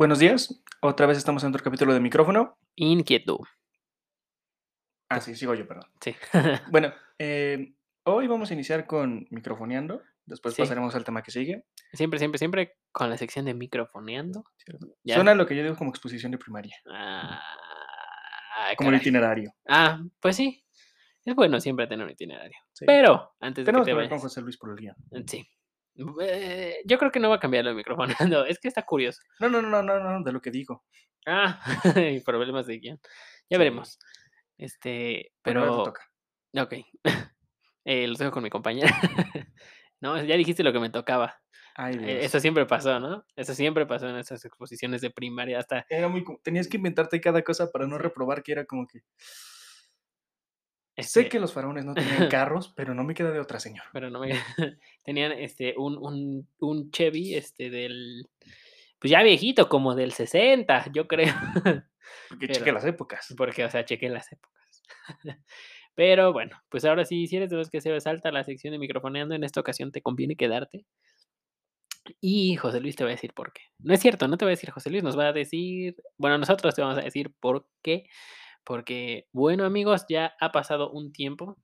Buenos días, otra vez estamos en otro capítulo de micrófono. Inquietud. Ah, sí, sigo yo, perdón. Sí. Bueno, eh, hoy vamos a iniciar con microfoneando, después Sí. pasaremos al tema que sigue. Siempre, siempre, siempre con la sección de microfoneando. Ya. Suena lo que yo digo como exposición de primaria, Ah, como el caray. itinerario. Ah, pues sí. Es bueno siempre tener un itinerario. Sí. Pero, antes de Tenemos que que te con vayas. José Luis por el guion. Sí. Eh, yo creo que no va a cambiar lo de microfoneando. Es que está curioso. No, no, no, no, no, de lo que digo. Ah, problemas de guion. Ya Sí. veremos. Este, te pero. toca. Ok. Eh, los dejo con mi compañera. no, ya dijiste lo que me tocaba. Ay, Eh, Dios. Eso siempre pasó, ¿no? Eso siempre pasó en esas exposiciones de primaria. Hasta Era muy... Tenías que inventarte cada cosa para no reprobar que era como que... este, Sé que los faraones no tenían carros, pero no me queda de otra, señor. pero no me tenían este un, un, un Chevy este del pues ya viejito, como del 60, yo creo. Porque Pero- cheque las épocas. Porque, o sea, chequé las épocas. Pero bueno, pues ahora sí, si eres de los que se salta la sección de microfoneando, en esta ocasión te conviene quedarte. Y José Luis te va a decir por qué. No es cierto, no te va a decir José Luis, nos va a decir, bueno, nosotros te vamos a decir por qué. Porque, bueno, amigos, ya ha pasado un tiempo.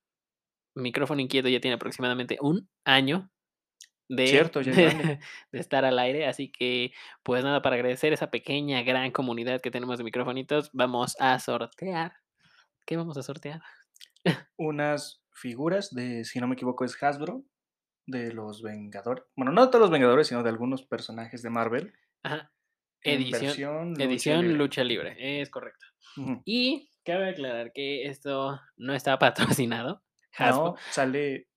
Micrófono Inquieto ya tiene aproximadamente un año de, Cierto, ya es grande. de estar al aire. Así que, pues nada, para agradecer esa pequeña, gran comunidad que tenemos de microfonitos, vamos a sortear. ¿Qué vamos a sortear? unas figuras de, si no me equivoco, es Hasbro, de los Vengadores. Bueno, no de todos los Vengadores, sino de algunos personajes de Marvel. Ajá. Edición, versión lucha edición libre. lucha libre, es correcto. Y cabe aclarar que esto no está patrocinado. No, sale.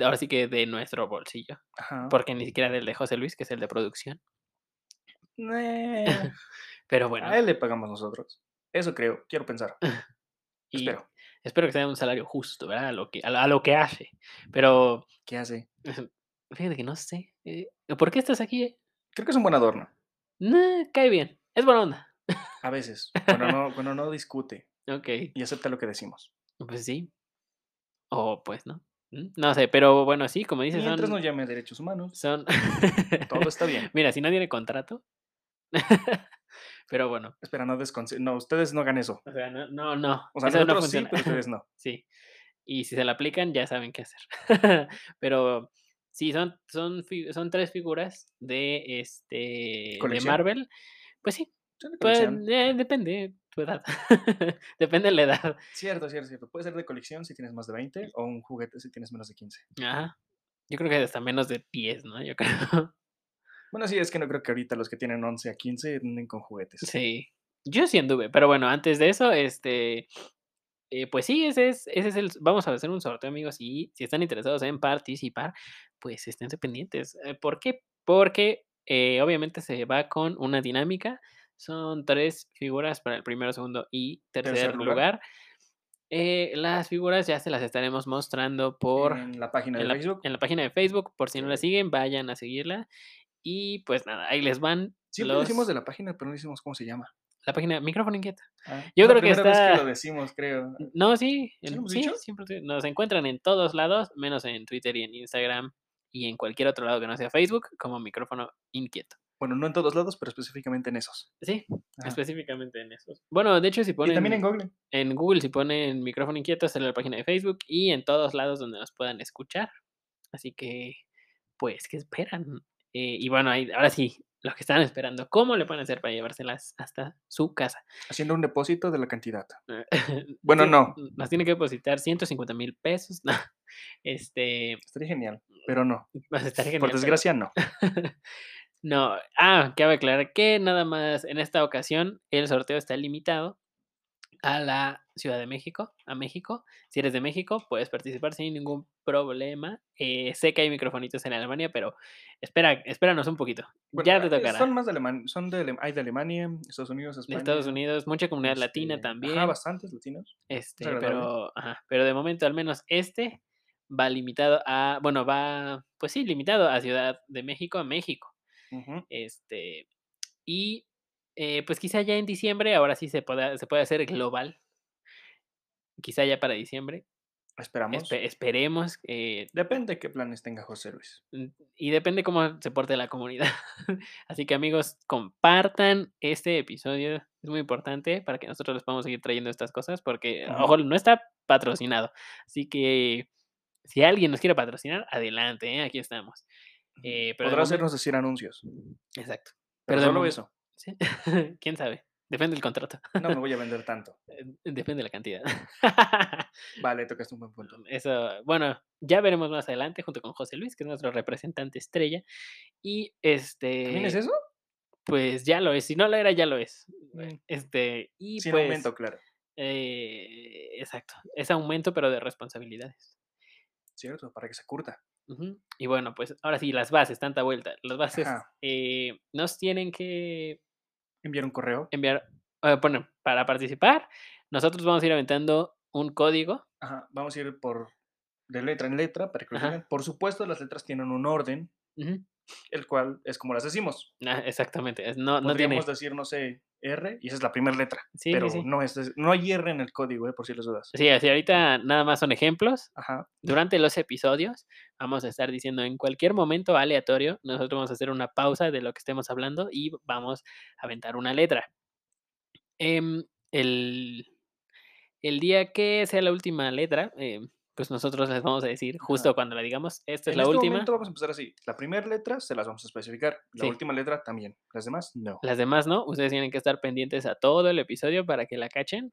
ahora sí que de nuestro bolsillo, Ajá. porque ni siquiera del de José Luis, que es el de producción. Eh, Pero bueno, A él le pagamos nosotros. Eso creo, quiero pensar. y Espero. espero que sea un salario justo, ¿verdad? A lo que, a, lo- a lo que hace. Pero ¿Qué hace? fíjate que no sé. eh, ¿Por qué estás aquí? Creo que es un buen adorno. Nah, cae bien, es buena onda. A veces. Cuando no, cuando no discute Ok. y acepta lo que decimos. Pues sí. O pues no. Mm, No sé, pero bueno, sí, como dices, Mientras son. no llame a derechos humanos, son... todo está bien. Mira, si no tiene contrato. pero bueno, Espera, no desconse... No, ustedes no hagan eso. o sea, no, no, no. O sea, eso no sí, funciona. pero ustedes no. Sí. Y si se la aplican, ya saben qué hacer. pero sí, son, son, son tres figuras de este de. Marvel. Pues sí, pues, eh, depende tu edad. depende de la edad. Cierto, cierto, cierto. Puede ser de colección si tienes más de 20 o un juguete si tienes menos de 15. Ajá. Yo creo que hasta menos de 10, ¿no? Yo creo. Bueno, sí, es que no creo que ahorita los que tienen 11 a 15 anden con juguetes. Sí, yo sí anduve, pero bueno, antes de eso, este, eh, pues sí, ese es, ese es el, vamos a hacer un sorteo, amigos, y si están interesados en participar, pues esténse pendientes. Eh, ¿Por qué? Porque eh, obviamente se va con una dinámica, son tres figuras para el primero, segundo y tercer, Tercer lugar. lugar. Eh, las figuras ya se las estaremos mostrando por en la página de en la, Facebook. en la página de Facebook, por si no la siguen, vayan a seguirla. Y pues nada, ahí les van Siempre los, decimos de la página, pero no decimos cómo se llama. la página Micrófono Inquieto. Ah, Yo creo que primera vez está- lo decimos, creo. No, sí, ¿Sí en- sí, siempre nos encuentran en todos lados, menos en Twitter y en Instagram y en cualquier otro lado que no sea Facebook, como Micrófono Inquieto. Bueno, no en todos lados, pero específicamente en esos. Sí, Ajá. específicamente en esos. Bueno, de hecho, si Y ponen también en Google. en Google, si ponen Micrófono Inquieto, sale la página de Facebook y en todos lados donde nos puedan escuchar. Así que, pues, ¿qué esperan? Eh, y bueno, ahí, ahora sí, lo que están esperando, ¿cómo le pueden hacer para llevárselas hasta su casa? Haciendo un depósito de la cantidad. Bueno, Sí, no. Nos tiene que depositar 150 mil pesos. No, este, Estaría genial, pero no. pues, estaría Por genial, pero- desgracia, no. no, ah, cabe aclarar que nada más en esta ocasión el sorteo está limitado a la Ciudad de México, a México. Si eres de México, puedes participar sin ningún problema. Eh, sé que hay microfonitos en Alemania, pero espera, espéranos un poquito. Bueno, ya te eh, tocará. Son más de Alemania. Son de, hay de Alemania, Estados Unidos, de España. Estados Unidos, mucha comunidad latina este, también. Ajá, bastantes latinos. Este, pero, ajá, pero de momento al menos este va limitado a, bueno, va, pues sí, limitado a Ciudad de México, a México. Este, y eh, pues quizá ya en diciembre, ahora sí se pueda, se puede hacer global. Quizá ya para diciembre. Esperamos. Espe esperemos, eh, Depende qué planes tenga José Luis. mm, y depende cómo se porte la comunidad. Así que, amigos, compartan este episodio, es muy importante para que nosotros les podamos seguir trayendo estas cosas, porque, Ujú. ojo, no está patrocinado. Así que, si alguien nos quiere patrocinar, adelante, ¿eh? Aquí estamos. Eh, pero de Podrá hacernos decir anuncios, Exacto. pero solo eso. ¿Sí? ¿Quién sabe? Depende del contrato. No me voy a vender tanto. Eh, depende de la cantidad. Vale, tocaste un buen punto. Eso, bueno, ya veremos más adelante junto con José Luis, que es nuestro representante estrella. Y ¿También es este, eso? pues ya lo es. Si no lo era, ya lo es. Mm, Este, y Sin pues, aumento, claro. eh, exacto, es aumento, pero de responsabilidades. ¿Cierto? Para que se curta. Y bueno, pues ahora sí, las bases, tanta vuelta. Las bases eh, nos tienen que Enviar un correo. enviar, eh, bueno, para participar, nosotros vamos a ir aventando un código. Ajá. Vamos a ir por de letra en letra para que lo. Por supuesto, las letras tienen un orden. El cual es como las decimos. Ah, exactamente, no, no tiene... Podríamos decir, no sé, R, y esa es la primera letra. Sí, pero sí. No, es, no hay R en el código, eh, por si les dudas. Sí, así ahorita nada más son ejemplos. Ajá. Durante los episodios vamos a estar diciendo en cualquier momento aleatorio, nosotros vamos a hacer una pausa de lo que estemos hablando y vamos a aventar una letra. Em, el, el día que sea la última letra, em, pues nosotros les vamos a decir justo Ajá. cuando la digamos, esta es la este última. momento vamos a empezar así. La primera letra se las vamos a especificar. La Sí. última letra también. Las demás, no. Las demás no, ustedes tienen que estar pendientes a todo el episodio para que la cachen.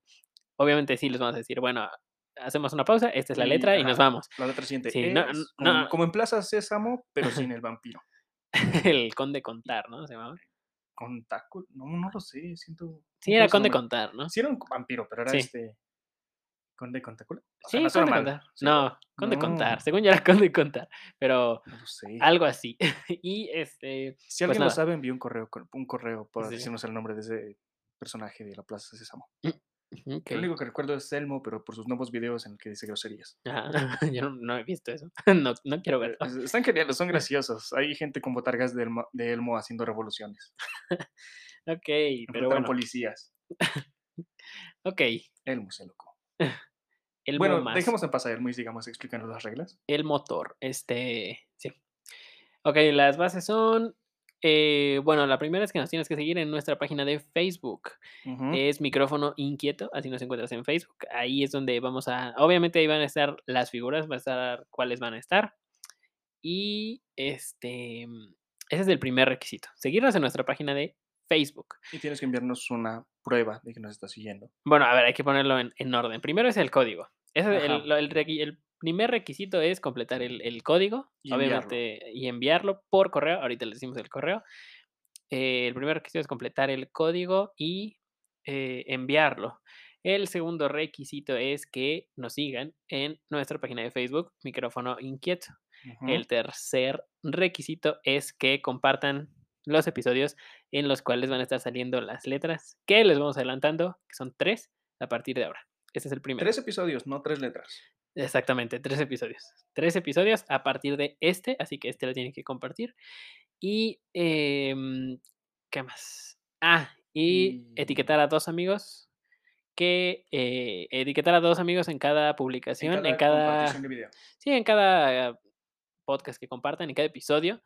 Obviamente sí les vamos a decir, bueno, hacemos una pausa, esta es la letra y nos vamos. La letra siguiente Sí, no, como, no. como en Plaza Sésamo, pero sin el vampiro. el conde contar, ¿no? Se llamaba. Contáculo. No, no lo sé. Siento. Sí, era conde contar, ¿no? Sí, era un vampiro, pero era Sí. este. Conde Contáculo. O sea, Sí, no conde contar. Sí, No, conde contar. no. Según yo era conde contar, pero No lo sé. algo así. y este, Si pues alguien lo nada. sabe, envíe un correo, un correo para Sí. decirnos el nombre de ese personaje de la Plaza Sésamo. ok. Lo único que recuerdo es Elmo, pero por sus nuevos videos en el que dice groserías. Ajá, Yo no, no he visto eso. No, no quiero Eh, verlo. es- Están geniales, son graciosos. Hay gente con botargas de Elmo, de Elmo haciendo revoluciones. Ok, pero bueno. policías. Ok. Elmo se loco. El Bueno, más. dejemos en paz a Elmo y sigamos explicando las reglas. El motor. Este. Sí. Ok, las bases son. eh, bueno, la primera es que nos tienes que seguir en nuestra página de Facebook. Es micrófono inquieto, así nos encuentras en Facebook. Ahí es donde vamos a. Obviamente ahí van a estar las figuras, va a estar cuáles van a estar. Y este. Ese es el primer requisito. Seguirnos en nuestra página de Facebook. Y tienes que enviarnos una prueba de que nos estás siguiendo. Bueno, a ver, hay que ponerlo en, en orden. Primero es el código. Es el, primer requisito es completar el, código, Y enviarlo. obviamente, y enviarlo por correo. Ahorita les decimos el correo. Eh, el primer requisito es completar el código y eh, enviarlo. El segundo requisito es que nos sigan en nuestra página de Facebook, Micrófono Inquieto. El tercer requisito es que compartan los episodios en los cuales van a estar saliendo las letras que les vamos adelantando, que son tres a partir de ahora. Este es el primero. Tres episodios, no tres letras. Exactamente, tres episodios. Tres episodios a partir de este, así que este lo tienen que compartir. Y, em, ¿qué más? Ah, y Y- etiquetar a dos amigos que eh, etiquetar a dos amigos en cada publicación, en cada, de video. sí, en cada podcast que compartan, en cada episodio,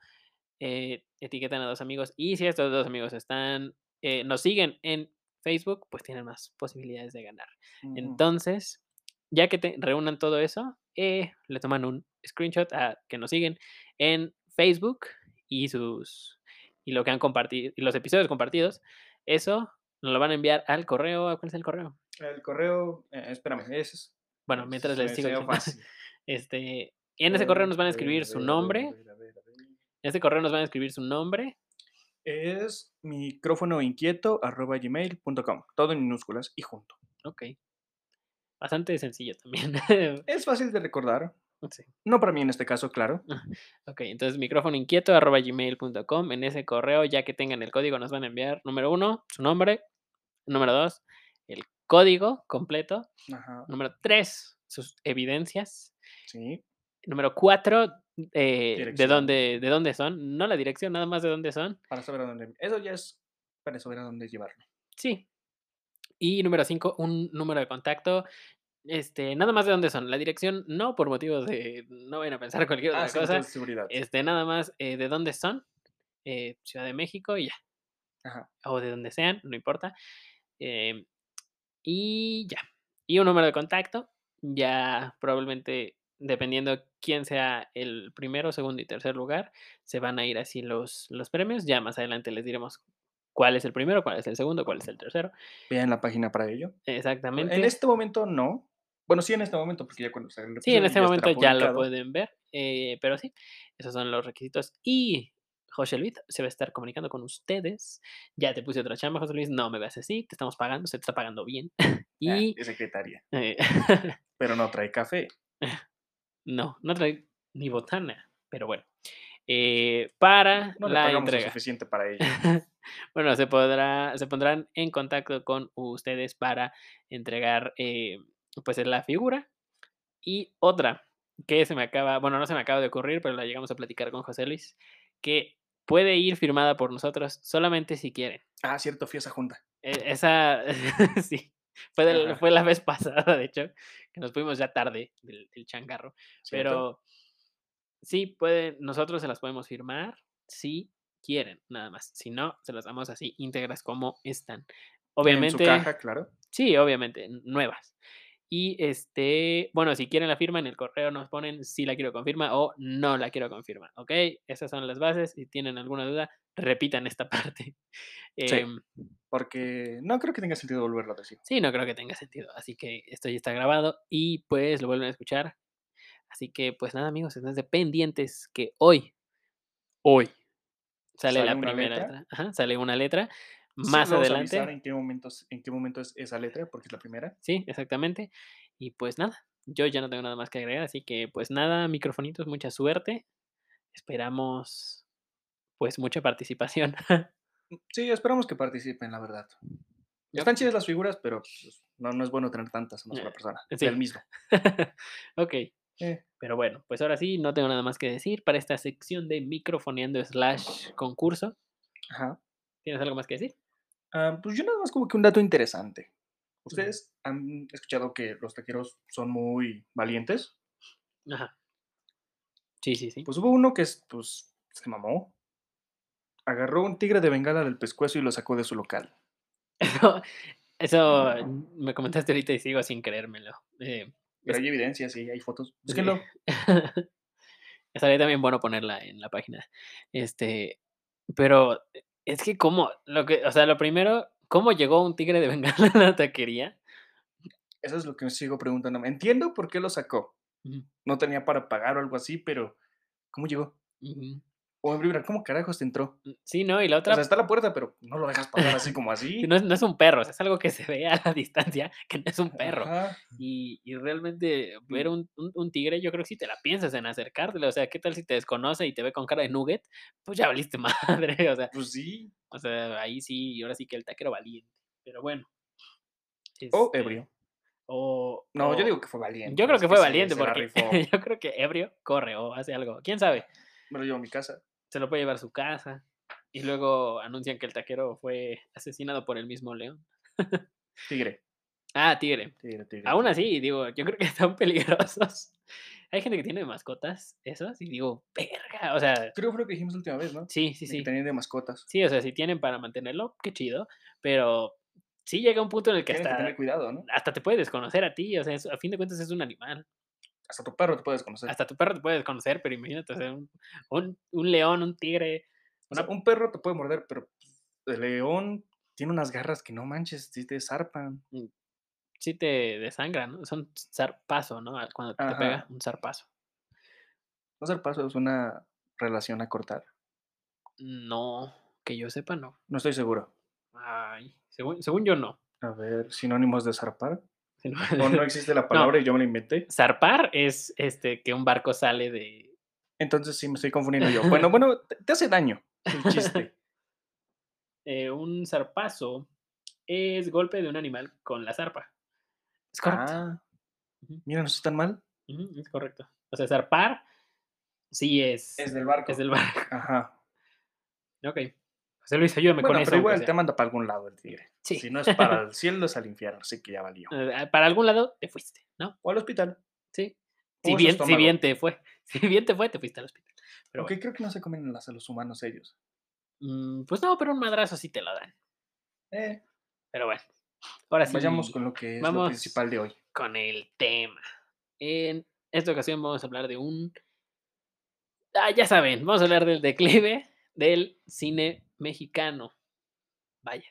eh, etiquetan a dos amigos. Y si estos dos amigos están, eh, nos siguen en Facebook, pues tienen más posibilidades de ganar. Entonces, ya que te reúnan todo eso, eh, le toman un screenshot a que nos siguen en Facebook y sus y lo que han compartido y los episodios compartidos, eso nos lo van a enviar al correo. ¿a ¿Cuál es el correo? El correo, eh, espérame, ese es. Bueno, mientras les sigo este, en ese correo nos van a escribir su nombre. En este correo nos van a escribir su nombre. Es micrófono inquieto arroba gmail.com. Todo en minúsculas y junto. Ok. Bastante sencillo también. Es fácil de recordar. Sí. No para mí en este caso, claro. Ok, entonces micrófono inquieto arroba gmail.com. En ese correo, ya que tengan el código, nos van a enviar número uno, su nombre. Número dos, el código completo. Ajá. Número tres, sus evidencias. Sí. Número cuatro, eh, de dónde, de dónde son. No la dirección, nada más de dónde son. Para saber a dónde. Eso ya es para saber a dónde llevarlo. Sí. Y número cinco, un número de contacto. Este, nada más de dónde son. La dirección no, por motivos de no vayan a pensar cualquier Ah, otra sí, cosa. de seguridad. Este, nada más, eh, de dónde son, eh, Ciudad de México y ya. Ajá. O de donde sean, no importa. Em, y ya. Y un número de contacto. Ya probablemente, dependiendo quién sea el primero, segundo y tercer lugar, se van a ir así los, los premios. Ya más adelante les diremos cuál es el primero, cuál es el segundo, cuál es el tercero. Vean la página para ello. Exactamente. En este momento no. Bueno, sí en este momento, porque ya cuando el Sí, en este ya momento ya lo pueden ver, eh, pero sí, esos son los requisitos. Y José Luis se va a estar comunicando con ustedes. Ya te puse otra chamba, José Luis. No me veas así, te estamos pagando, se te está pagando bien. Ah, y es secretaria. eh, Pero no trae café. No, no trae ni botana, pero bueno. eh, para No la entrega. suficiente para ello. bueno, se podrá, se pondrán en contacto con ustedes para entregar eh, pues la figura. Y otra que se me acaba, bueno, no se me acaba de ocurrir, pero la llegamos a platicar con José Luis, que puede ir firmada por nosotros solamente si quieren. Ah, cierto, fui a esa junta. E- Esa, sí, fue, del- fue la vez pasada, de hecho, que nos fuimos ya tarde del, del changarro. ¿cierto? Pero sí, pueden, nosotros se las podemos firmar si quieren, nada más. Si no, se las damos así íntegras como están. En Obviamente, su caja, claro. sí, obviamente, nuevas. Y este, bueno, si quieren la firma en el correo nos ponen si la quiero confirma o no la quiero confirma, ¿ok? Esas son las bases. Si tienen alguna duda, repitan esta parte. Sí. Em, Porque no creo que tenga sentido volverlo a decir. Sí, no creo que tenga sentido. Así que esto ya está grabado y pues lo vuelven a escuchar. Así que pues nada, amigos, estén pendientes que hoy, hoy, sale, ¿Sale la primera letra? letra. Ajá, sale una letra. Más adelante. en qué, momentos, en qué momento es esa letra, porque es la primera. Sí, exactamente. Y pues nada, yo ya no tengo nada más que agregar. Así que pues nada, microfonitos, mucha suerte. Esperamos pues mucha participación. Sí, esperamos que participen, la verdad. Están chidas las figuras, pero pues, no, no es bueno tener tantas en una sola Eh, persona. sí. Del mismo. ok. Eh, Pero bueno, pues ahora sí, no tengo nada más que decir para esta sección de microfoneando slash concurso. ajá. ¿Tienes algo más que decir? Ah, pues yo nada más como que un dato interesante. ¿Ustedes han escuchado que los taqueros son muy valientes? Ajá. Sí, sí, sí. Pues hubo uno que es, pues, se mamó. Agarró un tigre de bengala del pescuezo y lo sacó de su local. Eso, eso me comentaste ahorita y sigo sin creérmelo. Eh, Pero Es- hay evidencia, sí, hay fotos. Búsquenlo. Estaría también bueno ponerla en la página. Este, pero es que cómo, lo que, o sea, lo primero, ¿cómo llegó un tigre de bengala a la taquería? Eso es lo que me sigo preguntando. Entiendo por qué lo sacó. No tenía para pagar o algo así, pero ¿cómo llegó? O en primera, ¿cómo carajos te entró? Sí, ¿no? Y la O otra, sea, está la puerta, pero no lo dejas pasar así como así. no es, no es un perro, o sea, es algo que se ve a la distancia, que no es un perro. Y, y realmente ver un, un- un tigre, yo creo que si te la piensas en acercártelo, o sea, ¿qué tal si te desconoce y te ve con cara de nugget? Pues ya valiste madre, o sea, Pues sí. o sea, ahí sí, y ahora sí que el taquero valiente. Pero bueno. O este, ebrio. O, No, yo o- digo que fue valiente. Yo creo que fue valiente se porque yo creo que ebrio corre o hace algo. ¿Quién sabe? Me lo llevo a mi casa. Se lo puede llevar a su casa. Y luego anuncian que el taquero fue asesinado por el mismo león. Tigre. Ah, tigre. Tigre, tigre. Aún tigre. así, digo, yo creo que están peligrosos. Hay gente que tiene mascotas, esas, y digo, verga, o sea, Creo que fue lo que dijimos la última vez, ¿no? sí, sí, De que sí. tenían de mascotas. Sí, o sea, si tienen para mantenerlo, qué chido, pero sí llega un punto en el que Tienes que hasta, tener cuidado, ¿no? hasta te puede desconocer a ti, o sea, es- a fin de cuentas es un animal. Hasta tu perro te puedes conocer. Hasta tu perro te puede desconocer, pero imagínate, o sea, un, un, un león, un tigre, O sea, un perro te puede morder, pero el león tiene unas garras que no manches, sí te zarpan. sí te desangran, ¿no? Son zarpazo, ¿no? Cuando te pega, un zarpazo. Ser paso es una relación a cortar. No, que yo sepa, no. No estoy seguro. Ay, según, según yo, no. A ver, sinónimos de zarpar. O no existe la palabra y yo me la inventé. Zarpar es este que un barco sale de. Entonces sí me estoy confundiendo yo. Bueno, bueno, te, hace daño el chiste. eh, un zarpazo es golpe de un animal con la zarpa. Es correcto. Ah, mira, no estoy tan mal. es correcto. O sea, zarpar sí es. Es del barco. es del barco. Ajá. Ok. José Luis, ayúdame Bueno, con eso. pero igual te manda para algún lado el tigre. Sí. Si no es para el cielo, es al infierno, así que ya valió. Eh, Para algún lado te fuiste, ¿no? O al hospital. Sí. Si bien, si bien te fue. Si bien te fue, te fuiste al hospital. Pero Aunque creo que no se comen las a los humanos ellos. bueno, mm, pues no, pero un madrazo sí te lo dan. Eh, Pero bueno. Ahora sí. vayamos con lo que es lo principal de hoy. con el tema. En esta ocasión vamos a hablar de un... Ah, ya saben, vamos a hablar del declive del cine mexicano. Vaya,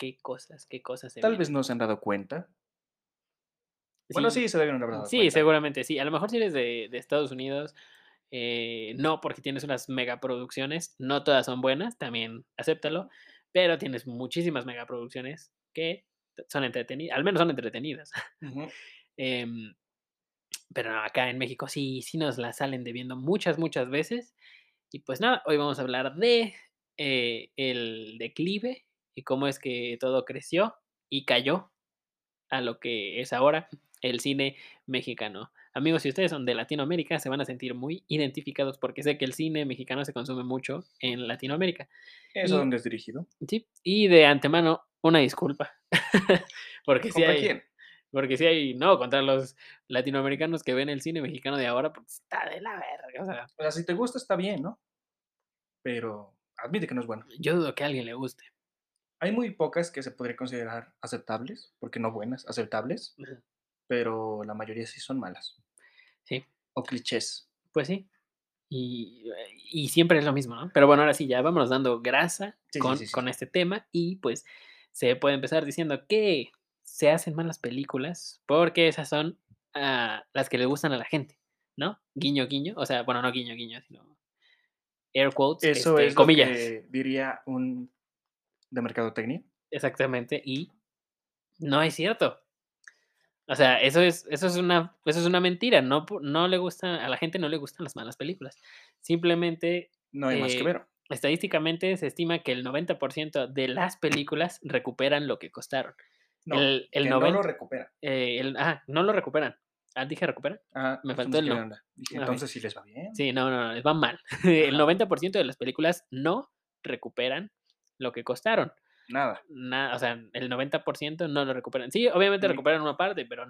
qué cosas, qué cosas se Tal vienen. vez no se han dado cuenta. Bueno, sí, se deben haber dado Sí, cuenta. seguramente sí. A lo mejor si eres de, de Estados Unidos, eh, no, porque tienes unas megaproducciones, no todas son buenas, también acéptalo, pero tienes muchísimas megaproducciones que son entretenidas, al menos son entretenidas. Em, pero no, acá en México sí, sí nos la salen debiendo muchas, muchas veces. Y pues nada, hoy vamos a hablar de eh, el declive y cómo es que todo creció y cayó a lo que es ahora el cine mexicano. Amigos, si ustedes son de Latinoamérica, se van a sentir muy identificados porque sé que el cine mexicano se consume mucho en Latinoamérica. ¿Eso Y- dónde es dirigido? Sí, y de antemano, una disculpa. porque si ¿Contra hay, quién? porque si hay, no, contra los latinoamericanos que ven el cine mexicano de ahora, pues está de la verga. O sea, O sea, si te gusta está bien, ¿no? Pero admite que no es bueno. yo dudo que a alguien le guste. Hay muy pocas que se podría considerar aceptables, porque no buenas, aceptables, pero la mayoría sí son malas. Sí, O clichés. pues sí. Y, eh, y siempre es lo mismo, ¿no? Pero bueno, ahora sí, ya vámonos dando grasa Sí, con, sí, sí. con este tema y pues se puede empezar diciendo que se hacen malas películas porque esas son ah, las que le gustan a la gente, ¿no? Guiño, guiño. O sea, bueno, no guiño, guiño, sino air quotes, Eso este, es comillas. lo que diría un de mercadotecnia. Exactamente, y no es cierto. O sea, eso es, eso es una, eso es una mentira. No, no le gusta, a la gente no le gustan las malas películas. Simplemente, No hay más que eh, ver. estadísticamente se estima que el 90% de las películas recuperan lo que costaron. No, el, el que no lo 90 recupera. eh, el- ah, no lo recuperan. Ah, dije recuperan. Ajá, me faltó el no. Dije, entonces sí les va bien. Sí, no, no, no, les va mal. El Ajá. 90% de las películas no recuperan lo que costaron. Nada. Nada, o sea, el 90% no lo recuperan. Sí, obviamente Ni- recuperan una parte, pero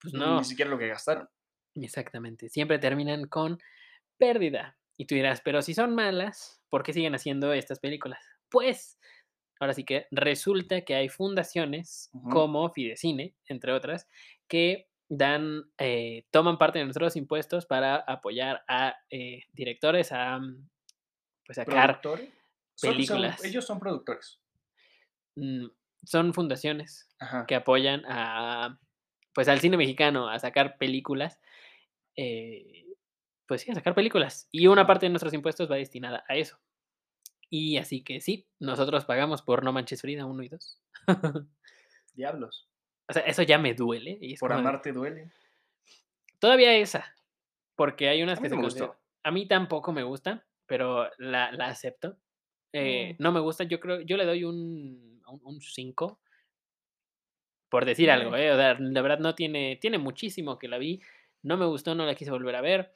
pues no. Ni siquiera lo que gastaron. Exactamente. Siempre terminan con pérdida. Y tú dirás, pero si son malas, ¿por qué siguen haciendo estas películas? Pues, ahora sí que resulta que hay fundaciones como Fidecine, entre otras, que dan, eh, toman parte de nuestros impuestos para apoyar a eh, directores a mm, pues sacar ¿Productores? Son- son- películas. ellos son productores. mm, son fundaciones Ajá. que apoyan a pues al cine mexicano a sacar películas eh, pues sí a sacar películas y una parte de nuestros impuestos va destinada a eso y así que sí nosotros pagamos por No Manches Frida 1 y 2 Diablos. o sea eso ya me duele y Por de- amarte duele. todavía esa porque hay unas A que se me gustó. a mí tampoco me gusta pero la, la acepto Eh, Mm. no me gusta yo creo yo le doy un 5 por decir algo, Mm. ¿eh? O sea, la verdad no tiene, tiene muchísimo que la vi, no me gustó, no la quise volver a ver.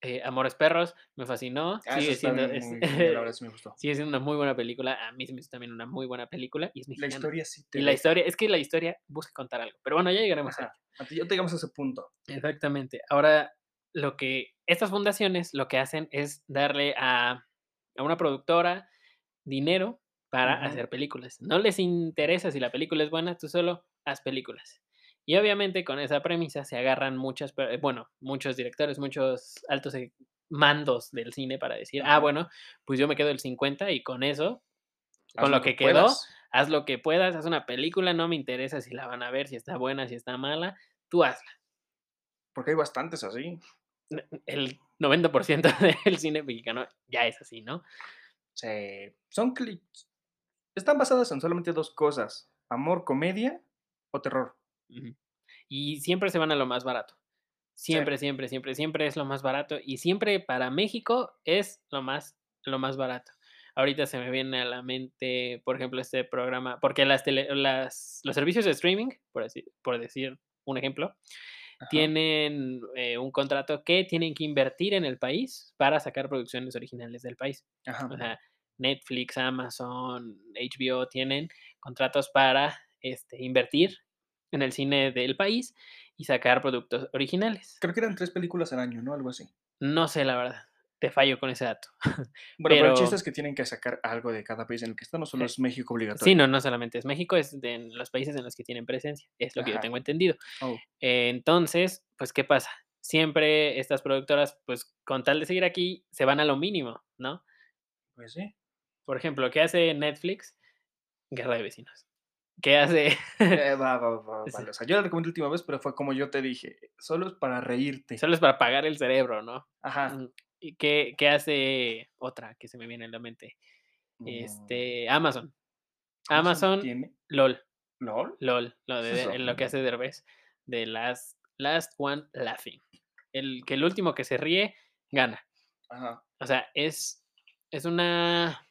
Eh, Amores Perros me fascinó, Ah, sigue siendo, muy es- genial, la verdad sí me gustó. sigue siendo una muy buena película, a mí se me hizo también una muy buena película y es La historia sí te y la deja. historia, es que la historia busca contar algo, pero bueno, ya llegaremos a Ajá. Antes ya llegamos a ese punto. Exactamente. Ahora, lo que estas fundaciones lo que hacen es darle a, a una productora dinero para hacer películas. No les interesa si la película es buena, tú solo haz películas. Y obviamente con esa premisa se agarran muchas, bueno, muchos directores, muchos altos e- mandos del cine para decir, ah, bueno, pues yo me quedo el 50 y con eso, Haz con lo que quedó, puedas. haz lo que puedas, haz una película, no me interesa si la van a ver, si está buena, si está mala, tú hazla. Porque hay bastantes así. el 90% del cine mexicano ya es así, ¿no? Se- son clips. Están basadas en solamente dos cosas: amor, comedia o terror. Y siempre se van a lo más barato. Siempre, siempre, siempre, siempre es lo más barato. Y siempre para México es lo más, lo más barato. Ahorita se me viene a la mente, por ejemplo, este programa, porque las tele- las, los servicios de streaming, por decir, por decir un ejemplo, Ajá. tienen eh, un contrato que tienen que invertir en el país para sacar producciones originales del país. Ajá. O sea, Netflix, Amazon, HBO tienen contratos para este, invertir en el cine del país y sacar productos originales. Creo que eran tres películas al año, ¿no? Algo así. No sé, la verdad. Te fallo con ese dato. Bueno, pero, el chiste Pero- es que tienen que sacar algo de cada país en el que están, no solo Sí. es México obligatorio. Sí, no, no solamente es México, es de los países en los que tienen presencia. Es lo que yo tengo entendido. Oh, Eh, entonces, pues, ¿qué pasa? Siempre estas productoras, pues, con tal de seguir aquí, se van a lo mínimo, ¿no? pues sí. Por ejemplo, ¿qué hace Netflix? Guerra de vecinos. ¿Qué hace? Eh, va, va, va, vale. O sea, yo la recomendé la última vez, pero fue como yo te dije, solo es para reírte. Solo es para apagar el cerebro, ¿no? Ajá. Mm, ¿Y qué, qué hace otra que se me viene en la mente? Mm, Este, Amazon. Amazon, tiene LOL, LOL. LOL, lo, ¿Qué de, es lo que hace Derbez, de Last, last One Laughing. El que el último que se ríe, gana. Ajá. O sea, es, es una.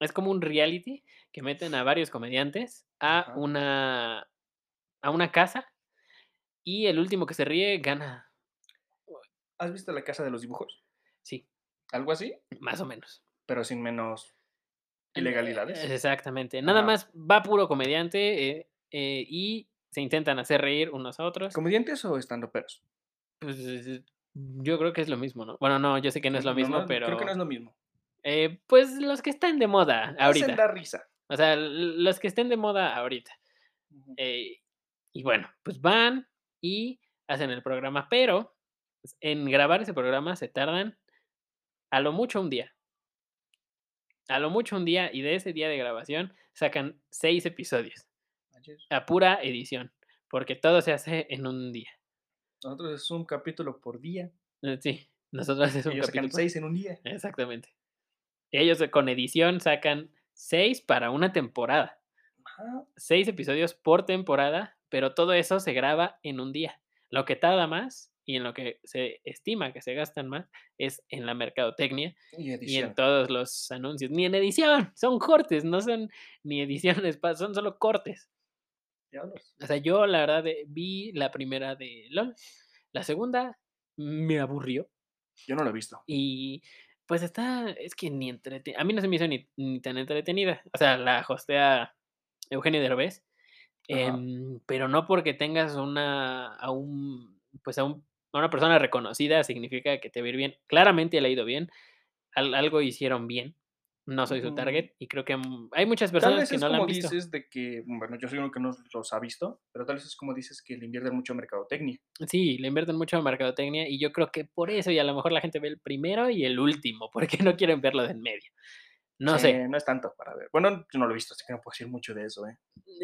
Es como un reality que meten a varios comediantes a Ajá. una. a una casa. Y el último que se ríe gana. ¿Has visto la casa de los dibujos? Algo así, más o menos. pero sin menos En- ilegalidades. eh, Exactamente. Nada más va puro comediante eh, eh, y se intentan hacer reír unos a otros. ¿Comediantes o estando peros? Pues, eh, yo creo que es lo mismo, ¿no? Bueno, no, yo sé que no es lo mismo, pero. Creo que no es lo mismo. eh, pues los que están de moda Hacen ahorita. dar risa. O sea, los que estén de moda ahorita. Eh, y bueno, pues van y hacen el programa, pero pues, en grabar ese programa se tardan a lo mucho un día. A lo mucho un día y de ese día de grabación sacan seis episodios a pura edición, porque todo se hace en un día. Nosotros es un capítulo por día. Eh, Sí, nosotros es un Ellos sacan capítulo. seis en un día. Exactamente. Ellos con edición sacan seis para una temporada. Ajá. seis episodios por temporada, pero todo eso se graba en un día. Lo que tarda más y en lo que se estima que se gastan más es en la mercadotecnia Y y en todos los anuncios. Ni en edición, son cortes, no son ni ediciones, son solo cortes. Diablos. O sea, yo la verdad eh, vi la primera de LOL, la segunda me aburrió Yo no lo he visto. y pues está, es que ni entretenida, a mí no se me hizo ni, ni tan entretenida. O sea, la hostea Eugenio Derbez, em, pero no porque tengas una, a un, pues a, un- una persona reconocida significa que te va a ir bien. Claramente le ha ido bien, al- algo hicieron bien. No soy su target y creo que mm, hay muchas Tal personas vez que es no la han visto. dices de que, bueno, yo soy uno que no los ha visto, pero tal vez es como dices que le invierten mucho en mercadotecnia. Sí, le invierten mucho en mercadotecnia y yo creo que por eso y a lo mejor la gente ve el primero y el último, porque no quieren verlo de en medio. No sé, Eh, no es tanto para ver. Bueno, yo no lo he visto, así que no puedo decir mucho de eso, ¿eh?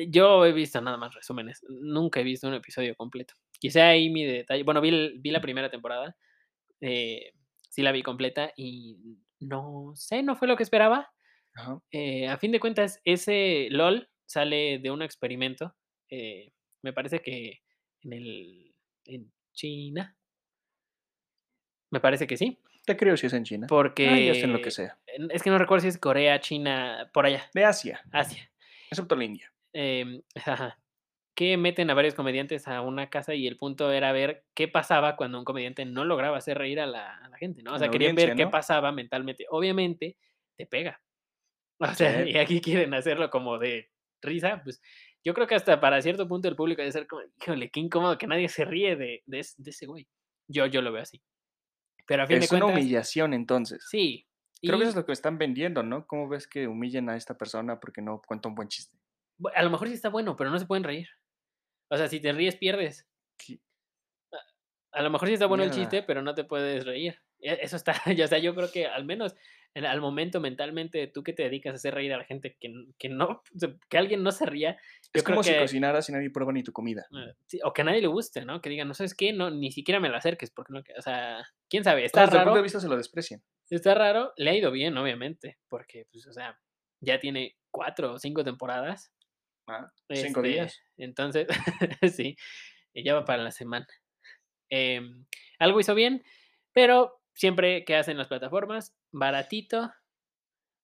yo he visto nada más resúmenes, nunca he visto un episodio completo. Quizá ahí mi detalle, bueno, vi, el- vi la primera temporada, eh, sí la vi completa y no sé, no fue lo que esperaba. Ajá. Eh, a fin de cuentas, ese LOL sale de un experimento, eh, me parece que en, el, en China, me parece que sí, Te creo si es en China. porque... Ya hacen lo que sea. Es que no recuerdo si es Corea, China, por allá, De Asia, Asia. excepto la India. em, ajá, que meten a varios comediantes a una casa y el punto era ver qué pasaba cuando un comediante no lograba hacer reír a la, a la gente, ¿no? O sea, la querían ver qué pasaba mentalmente. Obviamente, te pega. O sea, Sí. y aquí quieren hacerlo como de risa, pues yo creo que hasta para cierto punto el público debe ser como, híjole, qué incómodo que nadie se ríe de, de, de ese güey. Yo, yo lo veo así. Pero a fin Es de una cuentas, humillación, entonces. sí. Creo que eso es lo que están vendiendo, ¿no? ¿Cómo ves que humillen a esta persona porque no cuenta un buen chiste? a lo mejor sí está bueno, pero no se pueden reír. O sea, si te ríes, pierdes. Sí. A lo mejor sí está bueno el chiste, pero no te puedes reír. E- Eso está, ya, o sea, yo creo que al menos en- al momento mentalmente tú que te dedicas a hacer reír a la gente que, que no, que alguien no se ría, yo Es creo como si cocinaras y nadie prueba ni tu comida. eh, sí, o que a nadie le guste, ¿no? Que digan, no sabes qué, no, ni siquiera me lo acerques, porque no, o sea, quién sabe, está Desde el punto raro, de vista se lo desprecian. está raro, le ha ido bien, obviamente, porque, pues, o sea, ya tiene cuatro o cinco temporadas, Ah, Cinco este, días. Entonces, sí, ya va para la semana. Em, algo hizo bien, pero siempre que hacen las plataformas, baratito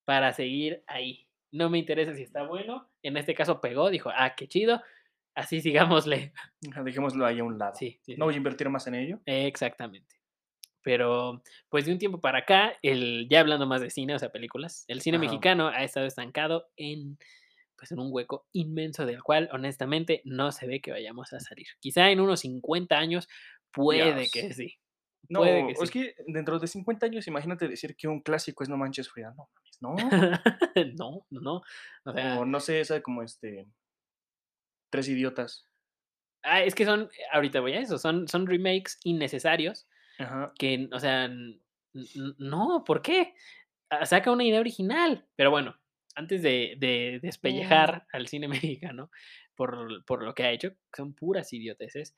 para seguir ahí. No me interesa si está bueno. En este caso pegó, dijo, ah, qué chido. Así sigámosle. Dejémoslo ahí a un lado. Sí, sí, No sí, voy a invertir más en ello. Exactamente. Pero, pues, de un tiempo para acá, el ya hablando más de cine, o sea, películas, el cine Ajá. mexicano ha estado estancado en, pues, en un hueco inmenso del cual, honestamente, no se ve que vayamos a salir. Quizá en unos 50 años puede que Dios. Sí, puede No, que es sí. que dentro de 50 años, imagínate decir que un clásico es No manches Frida, no mames, no. No, no, no, o O sea no sé, esa como, este Tres idiotas. Ah, es que son ahorita voy a eso, son son remakes innecesarios Ajá. que, o sea, no, ¿por qué? Ah, saca una idea original. Pero bueno, antes de de Mm. despellejar al cine mexicano por por lo que ha hecho, son puras idioteces,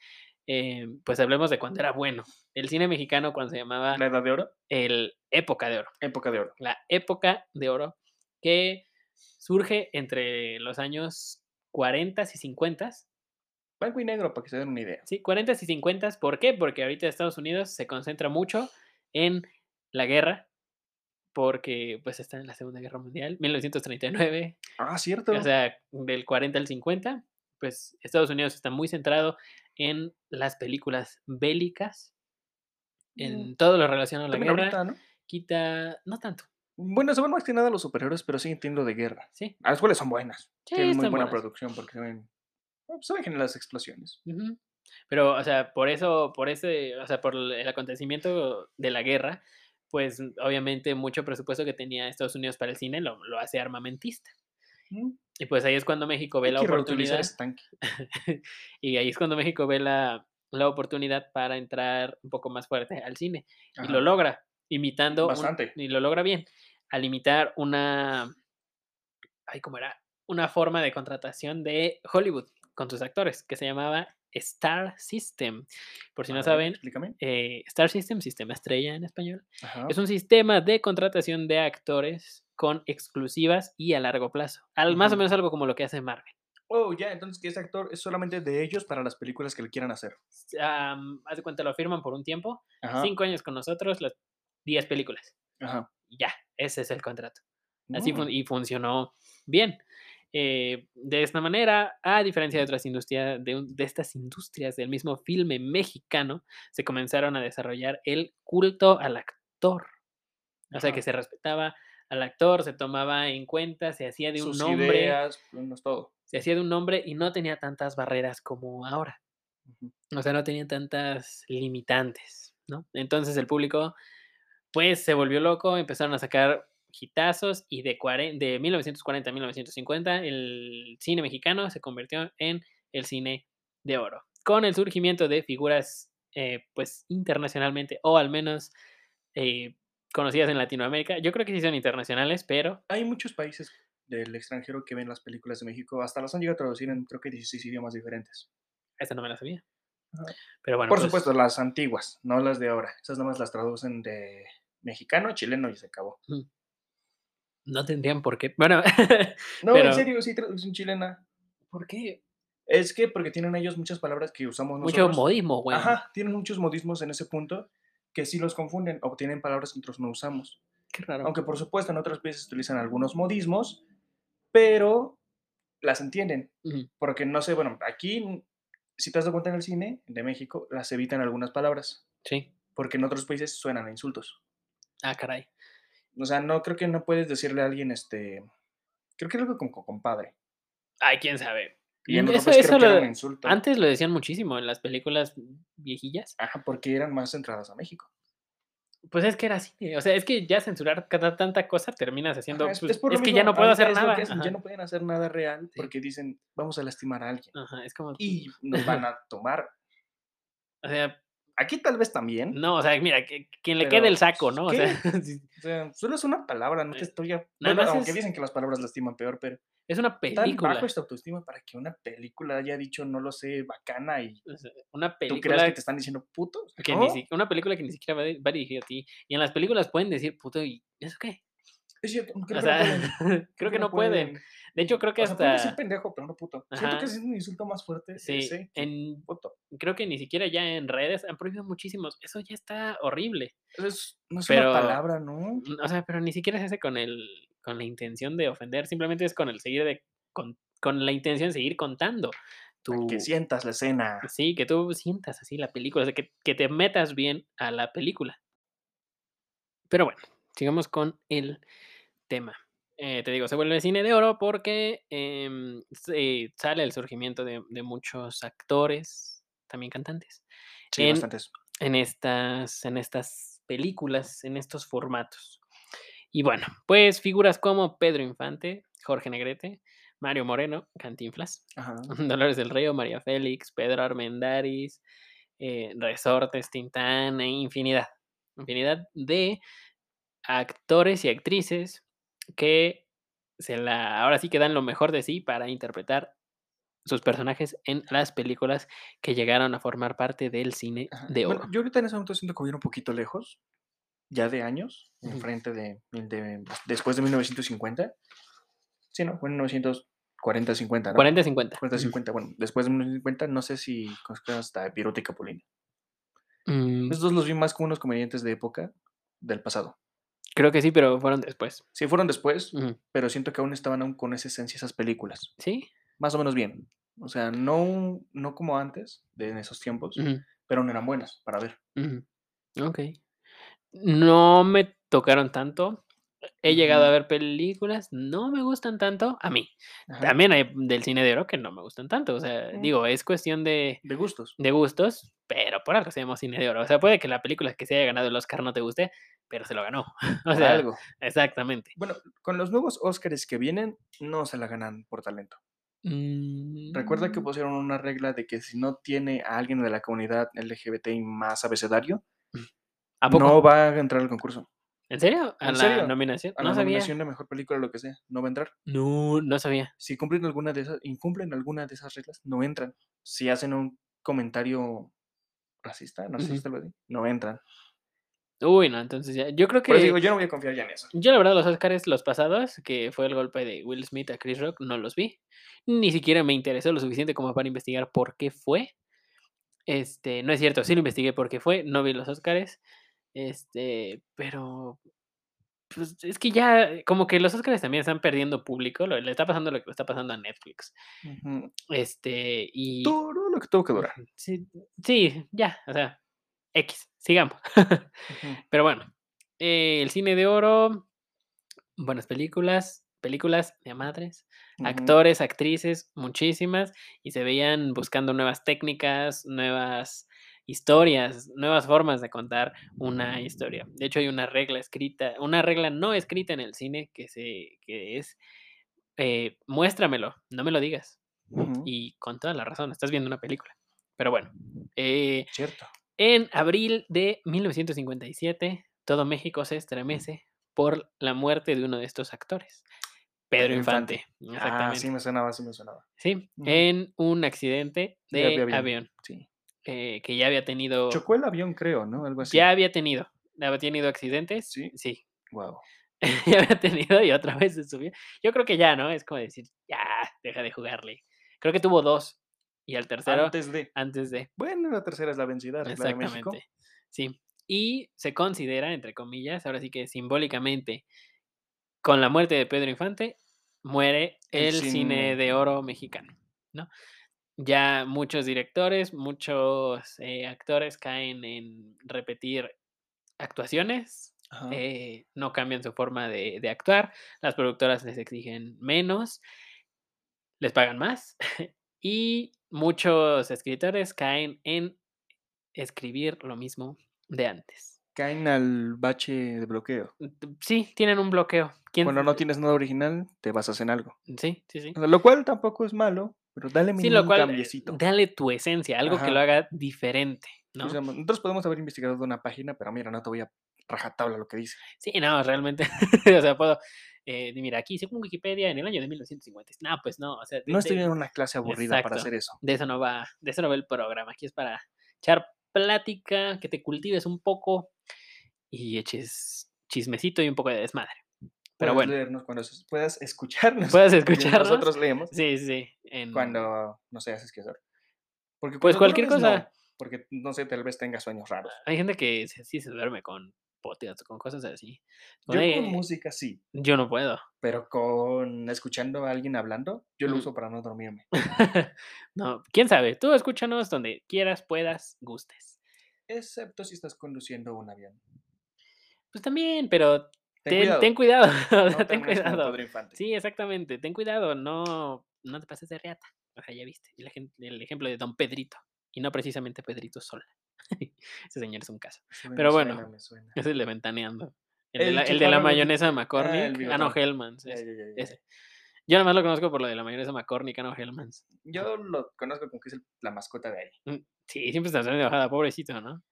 eh, pues hablemos de cuando era bueno. El cine mexicano cuando se llamaba ¿La edad de oro? el época de oro. Época de oro. La época de oro que surge entre los años 40s y 50s. Blanco y negro, para que se den una idea. Sí, 40s y 50s, ¿por qué? Porque ahorita Estados Unidos se concentra mucho en la guerra, porque, pues, está en la Segunda Guerra Mundial, 1939. Ah, O cierto. sea, del 40 al 50, pues, Estados Unidos está muy centrado en las películas bélicas. Mm. En todo lo relacionado a la También guerra, ahorita, ¿no? quita no tanto. Bueno, se van más que nada los superhéroes, pero sí entiendo de guerra. Sí. Las cuales son buenas. Sí, Tienen muy buena buenas. producción porque saben, ah, pues, saben generar las explosiones. Pero, o sea, por eso, por ese, o sea, por el acontecimiento de la guerra, pues, obviamente, mucho presupuesto que tenía Estados Unidos para el cine lo lo hace armamentista. Y, pues, ahí es cuando México ve Hay la oportunidad y ahí es cuando México ve la la oportunidad para entrar un poco más fuerte al cine, y lo logra, imitando un Bastante. y lo logra bien, al imitar una ay, ¿cómo era? Una forma de contratación de Hollywood con sus actores, que se llamaba Star System. Por si no ver, saben, eh, Star System, sistema estrella en español, es un sistema de contratación de actores con exclusivas y a largo plazo, al más o menos algo como lo que hace Marvel. Oh, ya, entonces, que ese actor es solamente de ellos para las películas que le quieran hacer. Am, haz de cuenta, lo firman por un tiempo, Ajá. 5 años con nosotros, las 10 películas. Ajá. Ya, ese es el contrato. Así fun Mm. y funcionó bien. Eh, de esta manera, a diferencia de otras industrias de estas industrias del mismo filme mexicano, se comenzaron a desarrollar el culto al actor. O sea, que se respetaba al actor, se tomaba en cuenta, se hacía de un Sus nombre ideas, todo. se hacía de un nombre y no tenía tantas barreras como ahora. O sea, no tenía tantas limitantes, ¿no? Entonces, el público, pues, se volvió loco, empezaron a sacar hitazos y de de 1940 a 1950, el cine mexicano se convirtió en el cine de oro. Con el surgimiento de figuras, eh, pues, internacionalmente, o al menos, eh, conocidas en Latinoamérica. Yo creo que sí son internacionales, pero Hay muchos países del extranjero que ven las películas de México, hasta las han llegado a traducir en, creo que 16 idiomas diferentes. esa no me la sabía. Ajá. Pero bueno, Por pues supuesto, las antiguas, no las de ahora. Esas nada más las traducen de mexicano a chileno y se acabó. No tendrían por qué. Bueno, No, pero en serio, sí traducción chilena. ¿Por qué? Es que porque tienen ellos muchas palabras que usamos Mucho nosotros. modismo, güey. Ajá, tienen muchos modismos en ese punto que sí los confunden, o tienen palabras que nosotros no usamos. Qué raro. Aunque, por supuesto, en otras veces utilizan algunos modismos, pero las entienden. Porque no sé, bueno, aquí, si te das cuenta en el cine de México, las evitan algunas palabras, Sí. porque en otros países suenan a insultos. Ah, caray. O sea, no creo que no puedes decirle a alguien, este, creo que es algo como co- compadre. Ay, quién sabe. Y en eso era un insulto. antes lo decían muchísimo en las películas viejillas. Ajá, porque eran más centradas a México. Pues es que era cine, o sea, es que ya censurar cada tanta cosa terminas haciendo, Ajá, es, pues, es es que ya no puedo hacer nada. hacen, ya no pueden hacer nada real porque dicen, vamos a lastimar a alguien. Ajá, es como Y nos van a tomar. o sea, Aquí tal vez también. no, o sea, mira, que quien le quede el saco, ¿no? O sea, O sea, solo es una palabra, no te Eh, estoy a bueno, más aunque es dicen que las palabras lastiman peor, pero es una tan película. bajo esta autoestima para que una película haya dicho, no lo sé, bacana y una tú creas que película te están diciendo puto. Que ¿no? ni si una película que ni siquiera va di va dirigida a ti. Y en las películas pueden decir: "Puto, ¿y eso qué?". Es cierto, creo O que no pueden. creo que no pueden. De hecho, creo que O sea, decir pendejo, pero no puto. Siento que es un insulto más fuerte sí, ese en puto. creo que ni siquiera ya en redes han prohibido muchísimos. Eso ya está horrible. Eso es no es Pero, una palabra, ¿no? o sea, pero ni siquiera se hace con el con la intención de ofender, simplemente es con el seguir de con con la intención de seguir contando que sientas la escena. sí, que tú sientas así la película, o sea, que que te metas bien a la película. Pero bueno, sigamos con el tema. Eh, te digo, se vuelve cine de oro porque, em, sale el surgimiento de de muchos actores, también cantantes, Sí, en bastantes. en estas en estas películas, en estos formatos. Y bueno, pues figuras como Pedro Infante, Jorge Negrete, Mario Moreno, Cantinflas, Ajá. Dolores del Río, María Félix, Pedro Armendáriz, eh, Resortes, Tintán e infinidad, infinidad de actores y actrices que se la ahora sí que dan lo mejor de sí para interpretar sus personajes en las películas que llegaron a formar parte del cine Ajá. de Bueno, oro. yo ahorita en ese momento siento que voy un poquito lejos, ya de años, enfrente de de después de 1950. Sí, ¿no? Fue en 1940, 50, ¿no? 40, 50. 40, Ujú. 50, bueno, después de 1950, no sé si conozcas hasta Piruta y Capulina. Mm, Esos 2 los vi más como unos comediantes de época del pasado. Creo que sí, pero fueron después. Sí, fueron después, pero siento que aún estaban aún con esa esencia esas películas. ¿Sí? Más o menos bien. O sea, no no como antes, de en esos tiempos, pero no eran buenas para ver. ujú. Okey. No me tocaron tanto. He llegado a ver películas, no me gustan tanto, a mí. Ajá. También hay del cine de oro que no me gustan tanto, o sea, digo, es cuestión de De gustos. de gustos, pero por algo se llama cine de oro. O sea, puede que la película que se haya ganado el Oscar no te guste, pero se lo ganó. O sea, algo. exactamente. Bueno, con los nuevos Óscares que vienen, no se la ganan por talento. Recuerda que Mm, pusieron una regla de que si no tiene a alguien de la comunidad LGBTI más abecedario, ¿a poco? no va a entrar al concurso. ¿En serio? ¿A ¿En la serio? nominación? A No la sabía. nominación de mejor película, lo que sea, no va a entrar. No, no sabía. Si cumplen alguna de esas incumplen alguna de esas reglas, no entran. Si hacen un comentario racista, narcisista, algo así, no entran. Uy, no, entonces ya yo creo Por eso que digo, yo no voy a confiar ya en eso. yo la verdad los Óscares, los pasados, que fue el golpe de Will Smith a Chris Rock, no los vi. Ni siquiera me interesó lo suficiente como para investigar por qué fue. Este, no es cierto, sí lo investigué por qué fue, no vi los Óscares. Este, pero pues, es que ya como que los Óscares también están perdiendo público, lo le está pasando lo que le está pasando a Netflix. Este, y Todo lo que tuvo que durar. Sí, sí, ya, o sea, equis, sigamos. Pero bueno, eh, el cine de oro, buenas películas, películas de madres, actores, actrices, muchísimas, y se veían buscando nuevas técnicas, nuevas historias, nuevas formas de contar una historia. De hecho, hay una regla escrita, una regla no escrita en el cine que se que es, eh, muéstramelo, no me lo digas. Ujú. Y con toda la razón, estás viendo una película. Pero bueno, eh, Cierto. en abril de 1957, todo México se estremece por la muerte de uno de estos actores, Pedro Infante. Ah, Exactamente. sí me sonaba, sí me sonaba. Sí, en un accidente de había avión, avión. Sí. Eh, que ya había tenido Chocó el avión, creo, ¿no? Algo así. ya había tenido, había tenido accidentes. ¿Sí? Sí, Guau. ya había tenido y otra vez se subió. Yo creo que ya, ¿no? Es como decir, ya, deja de jugarle. Creo que tuvo 2 y al tercero Antes de. antes de. Bueno, la tercera es la vencida, de. Exactamente. Sí. Y se considera, entre comillas, ahora sí que simbólicamente, con la muerte de Pedro Infante, muere El el, cine cine. de oro mexicano, ¿no? Ya muchos directores, muchos eh, actores caen en repetir actuaciones, eh, no cambian su forma de, de actuar, las productoras les exigen menos, les pagan más y muchos escritores caen en escribir lo mismo de antes. Caen al bache de bloqueo. Mm, Sí, tienen un bloqueo. Cuando no tienes nada original, te basas en algo. Sí, sí, sí. Lo cual tampoco es malo, pero dale Sí, lo cual, eh, cambiecito. dale tu esencia, algo que lo haga diferente, ¿no? O sea, nosotros podemos haber investigado de una página, pero mira, no te voy a rajatabla lo que dice. Sí, no, realmente, o sea, puedo, eh, mira, aquí según Wikipedia, en el año de 1950. No, pues no, o sea, No estoy en una clase aburrida para hacer eso. de eso no va, de eso no va el programa. Aquí es para echar plática, que te cultives un poco y eches chismecito y un poco de desmadre. Pero Puedes bueno, leernos cuando puedas escucharnos. mientras escucharnos. Nosotros leemos Sí, sí. En, cuando, no sé, haces que hacer. Porque Pues cualquier cosa. no, porque no sé, tal vez tengas sueños raros. Hay gente que sí se duerme con podcasts, con cosas así. Yo con Oye, música sí, yo no puedo. pero con escuchando a alguien hablando, yo lo Mm. uso para no dormirme. no, quién sabe. Tú escúchanos donde quieras, puedas, gustes. Excepto si estás conduciendo un avión. Pues también, pero Ten ten cuidado. ten cuidado, No ten. Sí, exactamente, ten cuidado, no no te pases de reata. O sea, ya viste, el el ejemplo de don Pedrito, y no precisamente Pedrito Sola. Ese señor es un caso. Sí, Pero suena, bueno, me suena. es el de Ventaneando. El de la el de mayonesa Ah, el McCormick, ah, no, bigotón. Hellmann's, Ya, ese, ya, ya, ya. ese. Yo nada más lo conozco por lo de la mayonesa McCormick, ah, no Hellmann's. Yo lo conozco como que es el- la mascota de ahí. Mm, sí, siempre está de bajada, pobrecito, ¿no?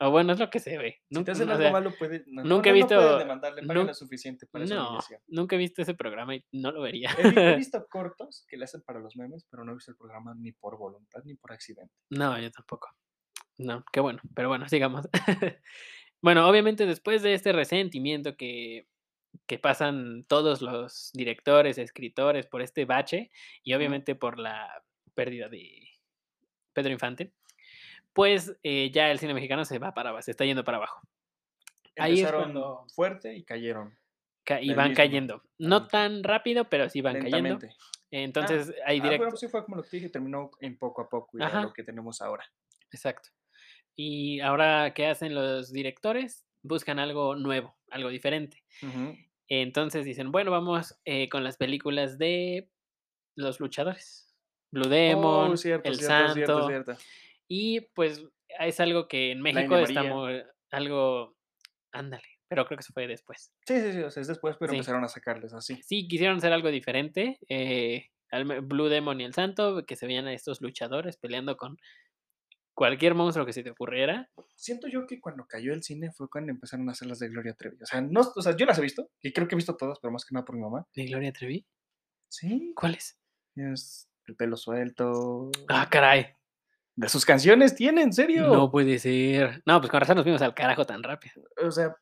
O bueno, es lo que se ve. Si Nun te hacen o algo sea, malo, puede. No, nunca he no, no visto- demandarle, nun- lo suficiente para no, nunca he visto ese programa y no lo vería. He, vi- he visto cortos que le hacen para los memes, pero no he visto el programa ni por voluntad ni por accidente. No, yo tampoco. No, qué bueno, pero bueno, sigamos. bueno, obviamente después de este resentimiento que, que pasan todos los directores, escritores por este bache y obviamente por la pérdida de Pedro Infante, pues eh, ya el cine mexicano se va para abajo, se está yendo para abajo. Ahí es Empezaron cuando- fuerte y cayeron Ca- y van mismo, cayendo. No tan rápido, pero sí van cayendo. lentamente. Entonces hay Ah, directo. bueno, sí fue como lo que dije, terminó en poco a poco y lo que tenemos ahora. Exacto. Y ahora, ¿qué hacen los directores? Buscan algo nuevo, algo diferente. Entonces dicen, bueno, vamos eh, con las películas de los luchadores. Blue Demon, Oh, cierto, El cierto, Santo. cierto, cierto. Y pues es algo que en México María. muy, algo, ándale, pero creo que eso fue después. Sí, sí, sí, o sea, es después, pero Sí. empezaron a sacarles así. Sí, quisieron hacer algo diferente. eh, Blue Demon y El Santo, que se veían a estos luchadores peleando con cualquier monstruo que se te ocurriera. Siento yo que cuando cayó el cine fue cuando empezaron a hacer las de Gloria Trevi. O sea, no, o sea, yo las he visto, y creo que he visto todas, pero más que nada por mi mamá. ¿De Gloria Trevi? Sí, ¿Cuáles? es el pelo suelto. Ah, caray. De sus canciones tiene, en serio. No puede ser. No, pues con razón nos vimos al carajo tan rápido. O sea,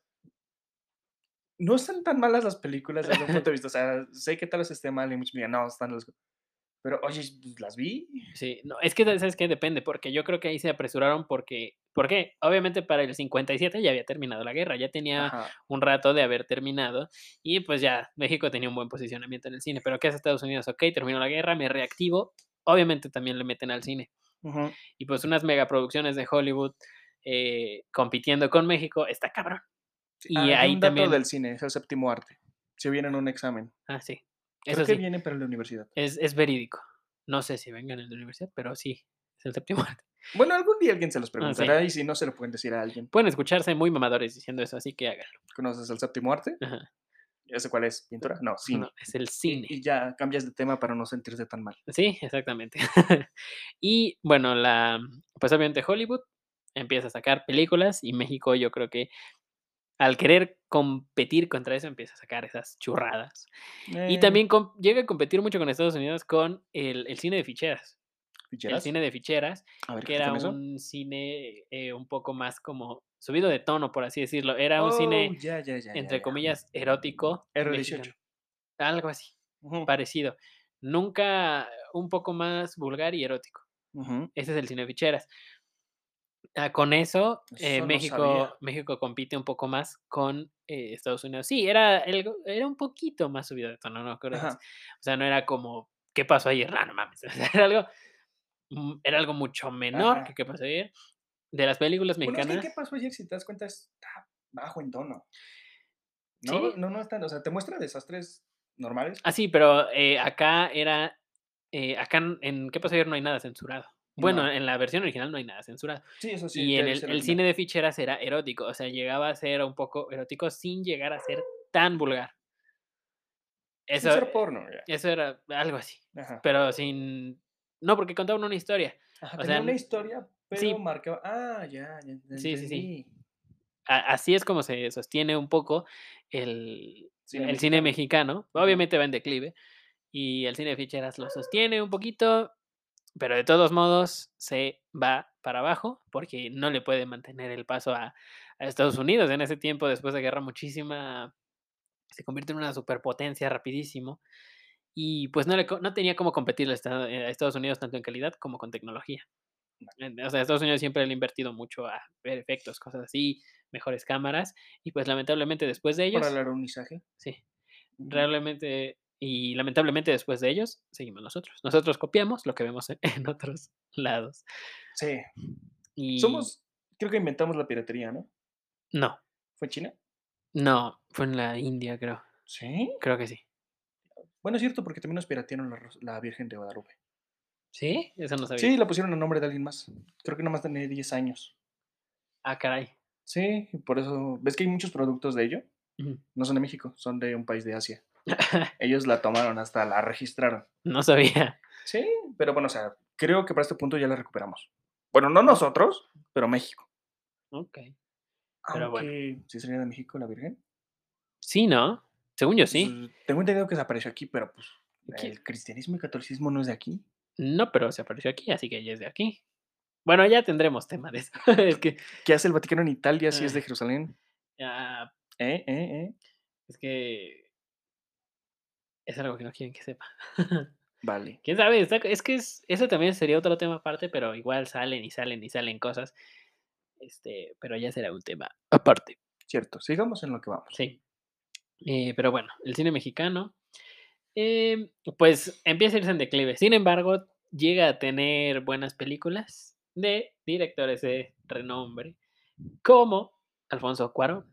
no están tan malas las películas desde un punto de vista. O sea, sé que tal vez esté mal y muchos me digan, no, están las. Pero, oye, pues, las vi. Sí, no, es que, ¿sabes qué? Depende, porque yo creo que ahí se apresuraron porque, ¿por qué? Obviamente para el 57 ya había terminado la guerra, ya tenía Ajá. un rato de haber terminado y pues ya México tenía un buen posicionamiento en el cine, pero ¿qué hace Estados Unidos? Ok, terminó la guerra, me reactivo, obviamente también le meten al cine. Y pues unas megaproducciones de Hollywood eh, compitiendo con México, está cabrón. Y Ah, ahí un dato también... del cine, es el séptimo arte. Si viene en un examen. Ah, sí. Creo Eso que sí. viene para la universidad. Es, es verídico. No sé si vengan en la universidad, pero sí, es el séptimo arte. Bueno, algún día alguien se los Ah, sí. preguntará y si no se lo pueden decir a alguien. Pueden escucharse muy mamadores diciendo eso, así que háganlo. ¿Conoces el séptimo arte? Ajá. ¿Ya sé cuál es? ¿Pintura? No, cine. No, es el cine. Y, ya cambias de tema para no sentirse tan mal. Sí, exactamente. y bueno, la, pues obviamente Hollywood empieza a sacar películas y México yo creo que al querer competir contra eso empieza a sacar esas churradas. Y Eh, también llega a competir mucho con Estados Unidos con el, el cine de ficheras. El ¿ficheras? cine de ficheras, A ver, que ¿qué era un cine eh, un poco más como subido de tono, por así decirlo. Era un cine, Oh, ya, ya, ya, ya, entre comillas, erótico. R18. mexicano. Algo así, Ujú, parecido. Nunca un poco más vulgar y erótico. ujú. Ese es el cine ficheras. Ah, con eso, eh, Eso no México, sabía. México compite un poco más con eh, Estados Unidos. Sí, era, algo- era un poquito más subido de tono, no creo. O sea, no era como, ¿qué pasó ayer? No, no mames. era algo, mm, era algo mucho menor Ajá. que ¿qué pasó ayer? De las películas Bueno, es que, mexicanas. ¿qué pasó ayer? Si te das cuenta, está bajo en tono. ¿Sí? No, no, no están. O sea, te muestra desastres normales. Ah, sí, pero eh, acá era, eh, acá en, ¿qué pasó ayer? No hay nada censurado. Bueno, No. en la versión original no hay nada censurado. Sí, eso sí. y en el, el cine de ficheras era erótico, o sea, llegaba a ser un poco erótico sin llegar a ser tan vulgar. Sin Eso, ser porno, ya. eso era algo así, Ajá. pero sin... No, porque contaban una historia. Ajá, o tenía sea, una historia, pero sí. marcaba. Ah, ya, ya. ya Sí, sí, sí. A- así es como se sostiene un poco el, Cine el cine mexicano. mexicano. Ujú. Obviamente va en declive y el cine de ficheras lo sostiene un poquito, pero de todos modos se va para abajo porque no le puede mantener el paso a, a Estados Unidos. En ese tiempo, después de guerra, muchísima, se convierte en una superpotencia rapidísimo y pues no, le, no tenía cómo competir Esta- a Estados Unidos tanto en calidad como con tecnología. En- O sea, Estados Unidos siempre le ha invertido mucho a ver efectos, cosas así, mejores cámaras, y pues lamentablemente después de ellos, Para el alunizaje. sí, realmente, y lamentablemente después de ellos, seguimos nosotros. Nosotros copiamos lo que vemos en, en otros lados. Sí. Y Somos. Creo que inventamos la piratería, ¿no? no, ¿Fue China? No, fue en la India, creo. ¿Sí? Creo que sí. Bueno, es cierto, porque también nos piratearon la Virgen de Guadalupe. ¿Sí? Eso no sabía. Sí, la pusieron a nombre de alguien más. Creo que nomás tenía 10 años. Ah, caray. Sí, por eso. ¿Ves que hay muchos productos de ello? No son de México, son de un país de Asia. Ellos la tomaron, hasta la registraron. no sabía. Sí, pero bueno, o sea, creo que para este punto ya la recuperamos. Bueno, no nosotros, pero México. Ok. Pero bueno. Aunque, ¿sí sería de México la Virgen? Sí, ¿no? Según yo sí. Pues, tengo entendido que desapareció aquí, pero pues ¿Qué? el cristianismo y catolicismo no es de aquí. No, pero se apareció aquí, así que ella es de aquí. Bueno, ya tendremos tema de eso. es que ¿Qué hace el Vaticano en Italia si es Ah. de Jerusalén? ya, ¿Eh? ¿Eh? ¿Eh? es que es algo que no quieren que sepa. Vale. ¿Quién sabe? Es que es, eso también sería otro tema aparte, pero igual salen y salen y salen cosas. Este, pero ya será un tema aparte. Cierto, sigamos en lo que vamos. Sí. Eh, pero bueno, el cine mexicano, em, pues empieza a irse en declive. Sin embargo, llega a tener buenas películas de directores de renombre, como Alfonso Cuarón,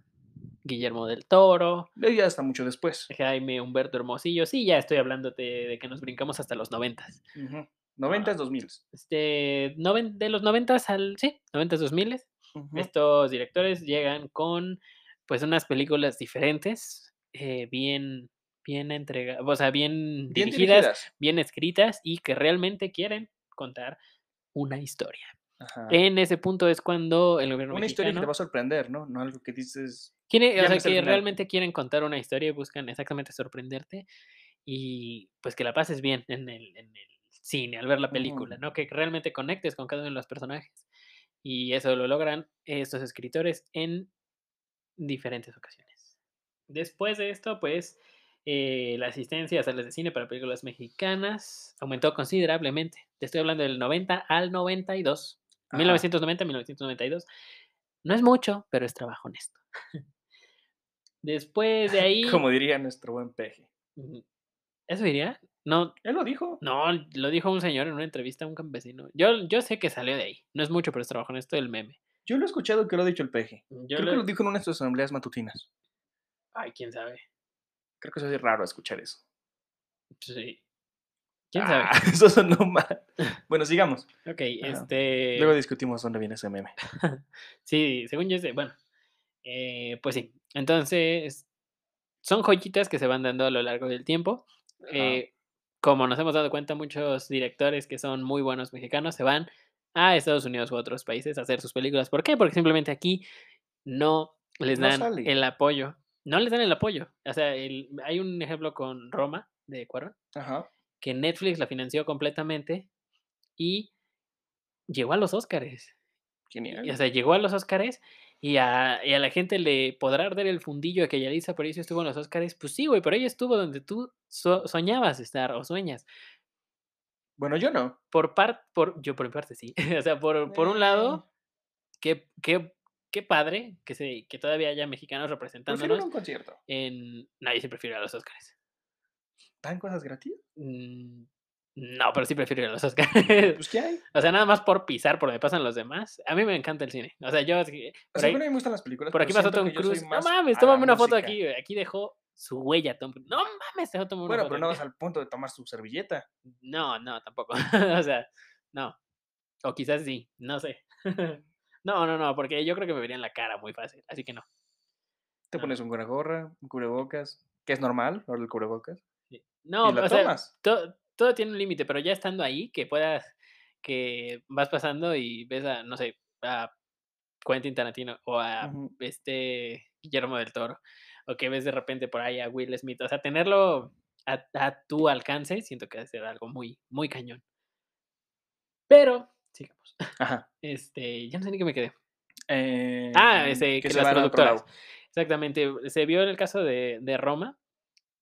Guillermo del Toro, Eh, Ya está mucho después. Jaime Humberto Hermosillo. Sí, ya estoy hablando de, que nos brincamos hasta los noventas. Ujú. 90s, 2000. Este, noven- de los noventas al, sí, noventas, dos miles. Estos directores llegan con pues unas películas diferentes, eh, bien, bien entregadas, o sea, bien, Bien dirigidas, dirigidas. bien escritas y que realmente quieren contar una historia. Ajá. En ese punto es cuando el gobierno Una historia que te mexicano va a sorprender, ¿no? No algo que dices. quiere, o sea, que realmente quieren contar una historia y buscan exactamente sorprenderte y pues que la pases bien en el, en el cine al ver la película, ¿no? Que realmente conectes con cada uno de los personajes. Y eso lo logran estos escritores en diferentes ocasiones. Después de esto, pues, eh, la asistencia a salas de cine para películas mexicanas aumentó considerablemente. Te estoy hablando del 90 al 92. Ajá. 1990 1992. No es mucho, pero es trabajo honesto. Después de ahí... Como diría nuestro buen peje. ¿Eso diría? No, Él lo dijo. no, lo dijo un señor en una entrevista a un campesino. Yo, yo sé que salió de ahí. No es mucho, pero es trabajo honesto del meme. Yo lo he escuchado que lo ha dicho el peje. Yo Creo lo- que lo dijo en una de sus asambleas matutinas. Ay, quién sabe. Creo que eso es raro escuchar eso. Sí. ¿Quién sabe? Ah, eso sonó mal. Bueno, sigamos. Ok, este. Luego discutimos dónde viene ese meme. Sí, según yo de- Bueno, eh, pues sí. Entonces, son joyitas que se van dando a lo largo del tiempo. Eh, como nos hemos dado cuenta, muchos directores que son muy buenos mexicanos se van a Estados Unidos u otros países a hacer sus películas. ¿Por qué? Porque simplemente aquí no les dan el apoyo. No les dan el apoyo. O sea, el- hay un ejemplo con Roma de Cuarón, Ajá. que Netflix la financió completamente y llegó a los Óscares. Genial. Y, o sea, llegó a los Óscares y a, y a la gente le podrá dar el fundillo de que Yalitza Aparicio estuvo en los Óscares. Pues sí, güey, pero ella estuvo donde tú so- soñabas estar o sueñas. Bueno, yo no. Por parte, por, yo por mi parte sí. o sea, por, por un lado, qué, qué, qué padre que, se, que todavía haya mexicanos representándonos un concierto. en... Nadie se prefiere a los Óscares. ¿Dan cosas gratis? Mm, No, pero sí prefiero ir a los Óscares. Pues, ¿qué hay? o sea, nada más por pisar por donde pasan los demás. A mí me encanta el cine. O sea, yo... así- O Por sea, ahí, bueno, me gustan las películas. Por aquí pasó Tom Cruise. No mames, tómame una foto música. aquí. güey, Aquí dejó su huella Tom Cruise. No mames, dejó tomar una Bueno, foto. pero no aquí. vas al punto de tomar su servilleta. No, no, tampoco. o sea, no. O quizás sí, no sé. no, no, no, porque yo creo que me vería en la cara muy fácil. Así que no. Te No. pones un gorra, un cubrebocas, que es normal, ahora el cubrebocas. Sí. No, y la o sea, tomas. to- todo tiene un límite, pero ya estando ahí, que puedas, que vas pasando y ves a, no sé, a Quentin Tarantino o a este Guillermo del Toro, o que ves de repente por ahí a Will Smith, o sea, tenerlo a, a tu alcance, siento que va a ser algo muy, muy cañón. Pero, sigamos. Ajá. Este, ya no sé ni qué me quedé. Eh, Ah, ese, que, se las productoras. Exactamente. Se vio en el caso de, de Roma,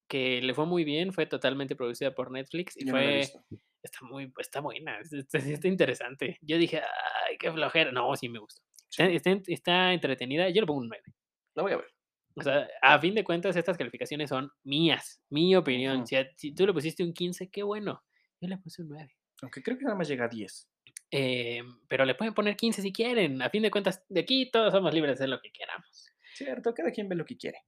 que le fue muy bien, fue totalmente producida por Netflix y Yo fue. está muy, está buena, es- está, está interesante. Yo dije, ay, qué flojera. No, sí me gustó. Está, está en- está entretenida. Yo le pongo un 9. La voy a ver. O sea, a fin de cuentas, estas calificaciones son mías, mi opinión. Si, a- si tú le pusiste un 15, qué bueno. Yo le puse un 9. Aunque creo que nada más llega a 10. Eh, pero le pueden poner 15 si quieren. A fin de cuentas, de aquí todos somos libres de hacer lo que queramos. Cierto, cada quien ve lo que quiere.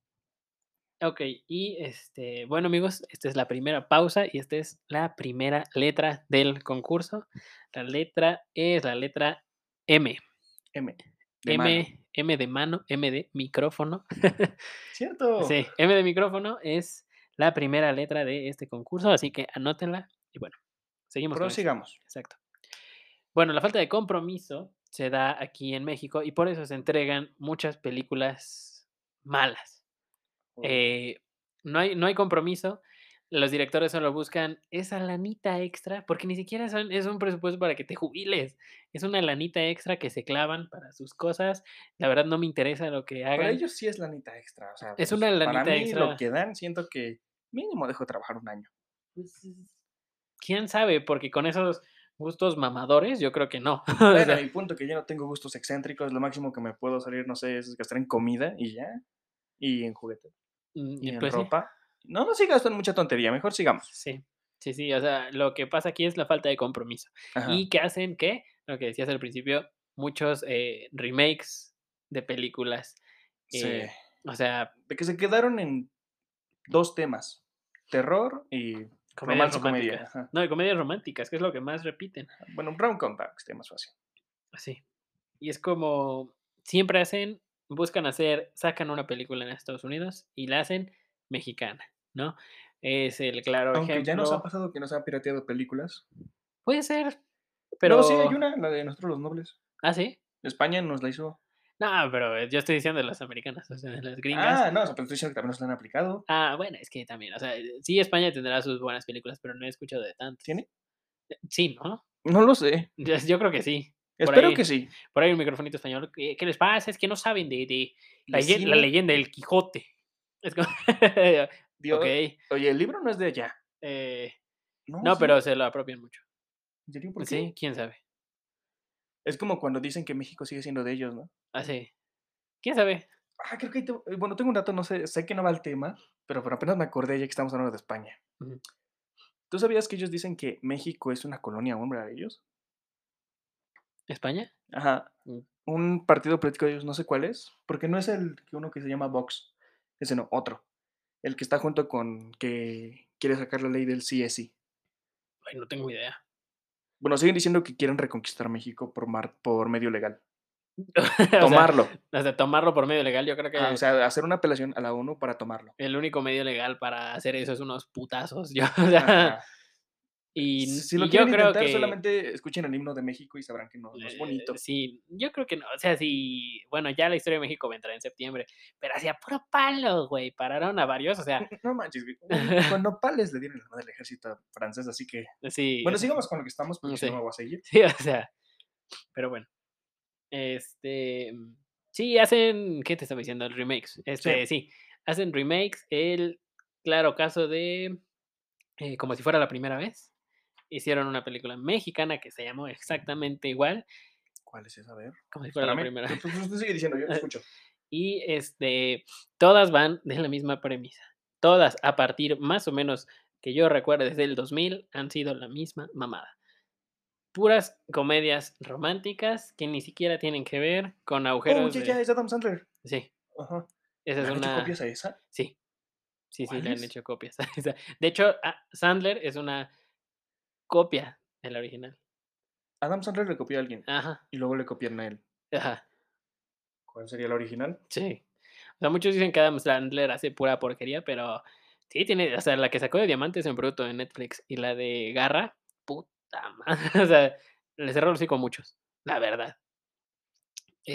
Okey, y, este, bueno, amigos, esta es la primera pausa y esta es la primera letra del concurso. La letra es la letra M. M, de mano. M M de mano, M de micrófono. Cierto. Sí, M de micrófono es la primera letra de este concurso, así que anótenla y bueno, seguimos con. Prosigamos. Exacto. Bueno, la falta de compromiso se da aquí en México y por eso se entregan muchas películas malas. Eh, no hay no hay compromiso, los directores solo buscan esa lanita extra, porque ni siquiera son es un presupuesto para que te jubiles, es una lanita extra que se clavan para sus cosas. La verdad no me interesa lo que Para hagan. ellos sí es lanita extra, o sea, Es pues, una para lanita mí extra. lo que dan, siento que mínimo dejo de trabajar un año. Pues, quién sabe, porque con esos gustos mamadores, yo creo que no. O Bueno, sea, a mi punto que yo no tengo gustos excéntricos, lo máximo que me puedo salir, no sé, es gastar en comida y ya, y en juguetes, mm, y en pues sí. ropa. No, no sí gasto en mucha tontería, mejor sigamos. Sí, sí, sí, o sea, lo que pasa aquí es la falta de compromiso. Ajá. ¿Y qué hacen? ¿Qué? Lo que decías al principio, muchos eh, remakes de películas. Sí. eh, o sea, De que se quedaron en dos temas, terror y comedias romance comedia. ajá. No, y comedias románticas, que es lo que más repiten. Bueno, un rom-com para que esté más fácil. Sí. Y es como siempre hacen, buscan hacer, sacan una película en Estados Unidos y la hacen mexicana, ¿no? Es el claro Aunque ejemplo. ya nos ha pasado que nos han pirateado películas. Puede ser, Pero pero. sí, hay una, la de Nosotros los Nobles. Ah, sí. España nos la hizo. No, pero yo estoy diciendo de las americanas, o sea, de las gringas. Ah, no, pero estoy diciendo que también nos han aplicado. Ah, bueno, es que también, o sea, sí, España tendrá sus buenas películas, pero no he escuchado de tantas. ¿Tiene? Sí, ¿no? No lo sé. Yo, yo creo que sí. Por Espero ahí. que sí. Por ahí un microfonito español. ¿Qué, qué les pasa? Es que no saben de, de la, leyenda del Quijote. Es como... Dios-. Oye, el libro no es de allá. eh, No, no, sí. pero se lo apropian mucho. ¿En serio? ¿Por qué? Sí, quién sabe. Es como cuando dicen que México sigue siendo de ellos, ¿no? Así. ¿Quién sabe? Ah, creo que te- Bueno, tengo un dato, no sé, sé que no va el tema, pero, pero apenas me acordé ya que estamos hablando de España. ¿Tú sabías que ellos dicen que México es una colonia hombre de ellos? ¿España? Ajá. Mm. Un partido político de ellos, no sé cuál es, porque no es el que uno que se llama Vox, ese no, otro. El que está junto con que quiere sacar la ley del CSI. Ay, no tengo idea. Bueno, siguen diciendo que quieren reconquistar México por, mar, por medio legal. Tomarlo. o sea, tomarlo por medio legal, yo creo que Ah, o sea, hacer una apelación a la ONU para tomarlo. el único medio legal para hacer eso es unos putazos. Yo, o sea. Y, Si si y lo yo quieren creo intentar, que... solamente escuchen el himno de México y sabrán que no, no es Eh, bonito. Sí, yo creo que no. O sea, sí, bueno, ya la historia de México vendrá en septiembre, pero hacía puro palo, güey. Pararon a varios, o sea, No manches, güey, con nopales le dieron la madre al ejército francés, así que... sí. Bueno, sigamos con lo que estamos, porque si no Sí. me voy a seguir. Sí, o sea, pero bueno. Este, mm, sí, hacen, ¿qué te estaba diciendo? El remakes. Este, sí, hacen remakes. El claro caso de, eh, como si fuera la primera vez, hicieron una película mexicana que se llamó exactamente igual, ¿Cuál es esa? A ver. como si fuera la primera vez. pues, tú sigue diciendo, yo Eh, escucho. Y este, todas van de la misma premisa. Todas, a partir más o menos que yo recuerdo desde el 2000, han sido la misma mamada. Puras comedias románticas que ni siquiera tienen que ver con Oh, agujeros ya, de... es Adam Sandler. Sí, Ajá. esa ¿Le es han hecho una... copias a esa? Sí, sí, sí, le han hecho copias. a esa. De hecho, Sandler es una copia de la original. Adam Sandler le copió a alguien Ajá, y luego le copiaron a él. ajá, ¿Cuál sería la original? sí. O sea, muchos dicen que Adam Sandler hace pura porquería, pero sí tiene, o sea, la que sacó de Diamantes en Bruto en Netflix y la de Garra, puta madre. O sea, le cerró los hocico a muchos, la verdad.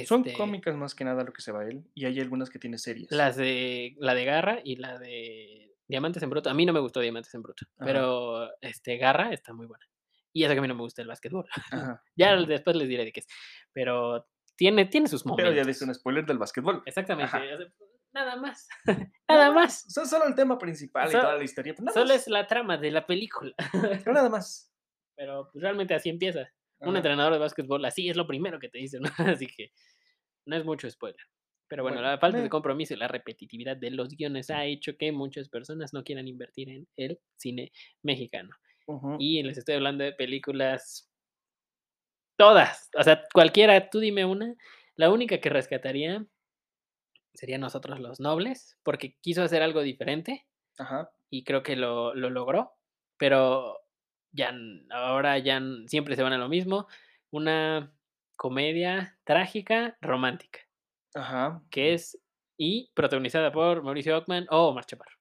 Son Este, cómicas más que nada lo que se va él. Y hay algunas que tiene series. Las de la de Garra y la de Diamantes en Bruto. A mí no me gustó Diamantes en Bruto, Ajá. pero este Garra está muy buena. Y eso que a mí no me gusta el básquetbol. Ya después les diré de qué es. Pero tiene, tiene sus momentos. Pero ya diste un spoiler del básquetbol. Exactamente. Ajá. o sea, nada más. nada más. Sea, solo el tema principal y toda la historia. pues Solo más, es la trama de la película. Pero nada más. Pero pues, realmente así empieza. Un entrenador de básquetbol así es lo primero que te dicen. ¿no? Así que no es mucho spoiler. Pero bueno, Bueno, la falta de compromiso y la repetitividad de los guiones ha hecho que muchas personas no quieran invertir en el cine mexicano. Y les estoy hablando de películas todas. O sea, cualquiera, tú dime una. La única que rescataría serían nosotros los nobles, porque quiso hacer algo diferente Ajá. y creo que lo, lo logró, pero ya ahora ya siempre se van a lo mismo, una comedia trágica romántica, Ajá. que es y protagonizada por Mauricio Ockman o Omar Chaparro.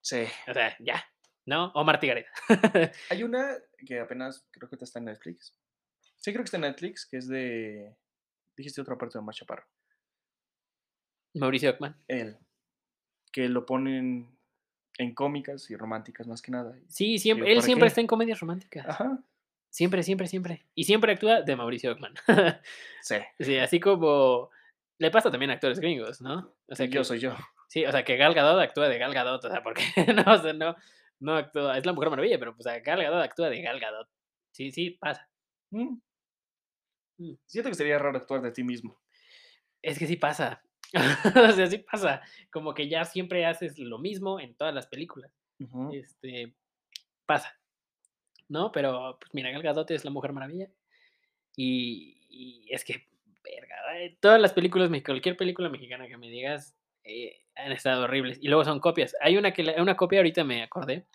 Sí. O sea, ya, ¿no? O Martí Gareda. Hay una que apenas creo que está en Netflix. Sí, creo que está en Netflix, que es de. Dijiste otra parte de Omar Chaparro. Mauricio Ockman. Él. Que lo ponen en cómicas y románticas más que nada. Sí, siempre, él ¿para siempre qué? está en comedias románticas. Ajá. Siempre, siempre, siempre. Y siempre actúa de Mauricio Ockman. Sí. sí, así como le pasa también a actores gringos, ¿no? O sea, yo que- soy yo. Sí, o sea, que Gal Gadot actúa de Gal Gadot, o sea, porque no, o sea, no, no actúa, es la Mujer Maravilla, pero pues a Gal Gadot actúa de Gal Gadot. Sí, sí, pasa. Mm. Mm. Siento que sería raro actuar de ti mismo. Es que sí pasa. o sea, sí pasa. Como que ya siempre haces lo mismo en todas las películas. Este, pasa. ¿No? Pero, pues mira, Gal Gadot es la Mujer Maravilla. Y, y es que, verga, todas las películas, cualquier película mexicana que me digas, eh, han estado horribles. Y luego son copias. Hay una que una copia, ahorita me acordé,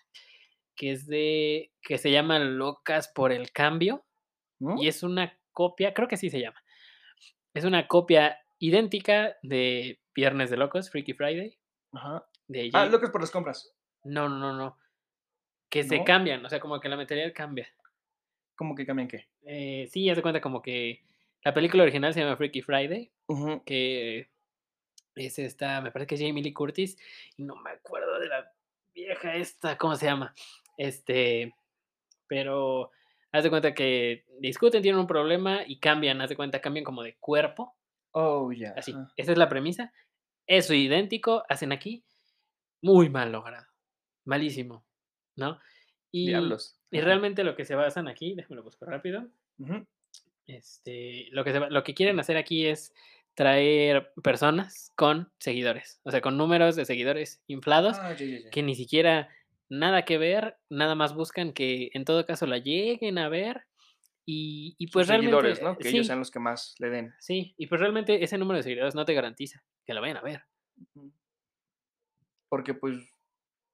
que es de, que se llama Locas por el Cambio. ¿No? Y es una copia, creo que así se llama. Es una copia idéntica de Viernes de Locos, Freaky Friday. Ajá. De Ah, locos por las compras. No, no, no, no. Que se cambian, o sea, como que la material cambia. ¿Cómo que cambian qué? Eh, sí, haz de cuenta como que la película original se llama Freaky Friday, que es esta, me parece que es Jamie Lee Curtis, y no me acuerdo de la vieja esta, ¿cómo se llama? Este, pero haz de cuenta que discuten, tienen un problema y cambian, haz de cuenta, cambian como de cuerpo, Oh, ya. así. ajá. Esa es la premisa. Eso idéntico hacen aquí, muy mal logrado, malísimo, ¿no? Y, Diablos. y Ajá. realmente lo que se basan aquí, déjame lo busco rápido. Ujú. Este, lo que, se lo que quieren hacer aquí es traer personas con seguidores, o sea, con números de seguidores inflados Ah, que ni siquiera nada que ver, nada más buscan que en todo caso la lleguen a ver y, y Sus pues realmente seguidores, ¿no? Que sí, ellos sean los que más le den. sí, y pues realmente ese número de seguidores no te garantiza que la vayan a ver. Porque pues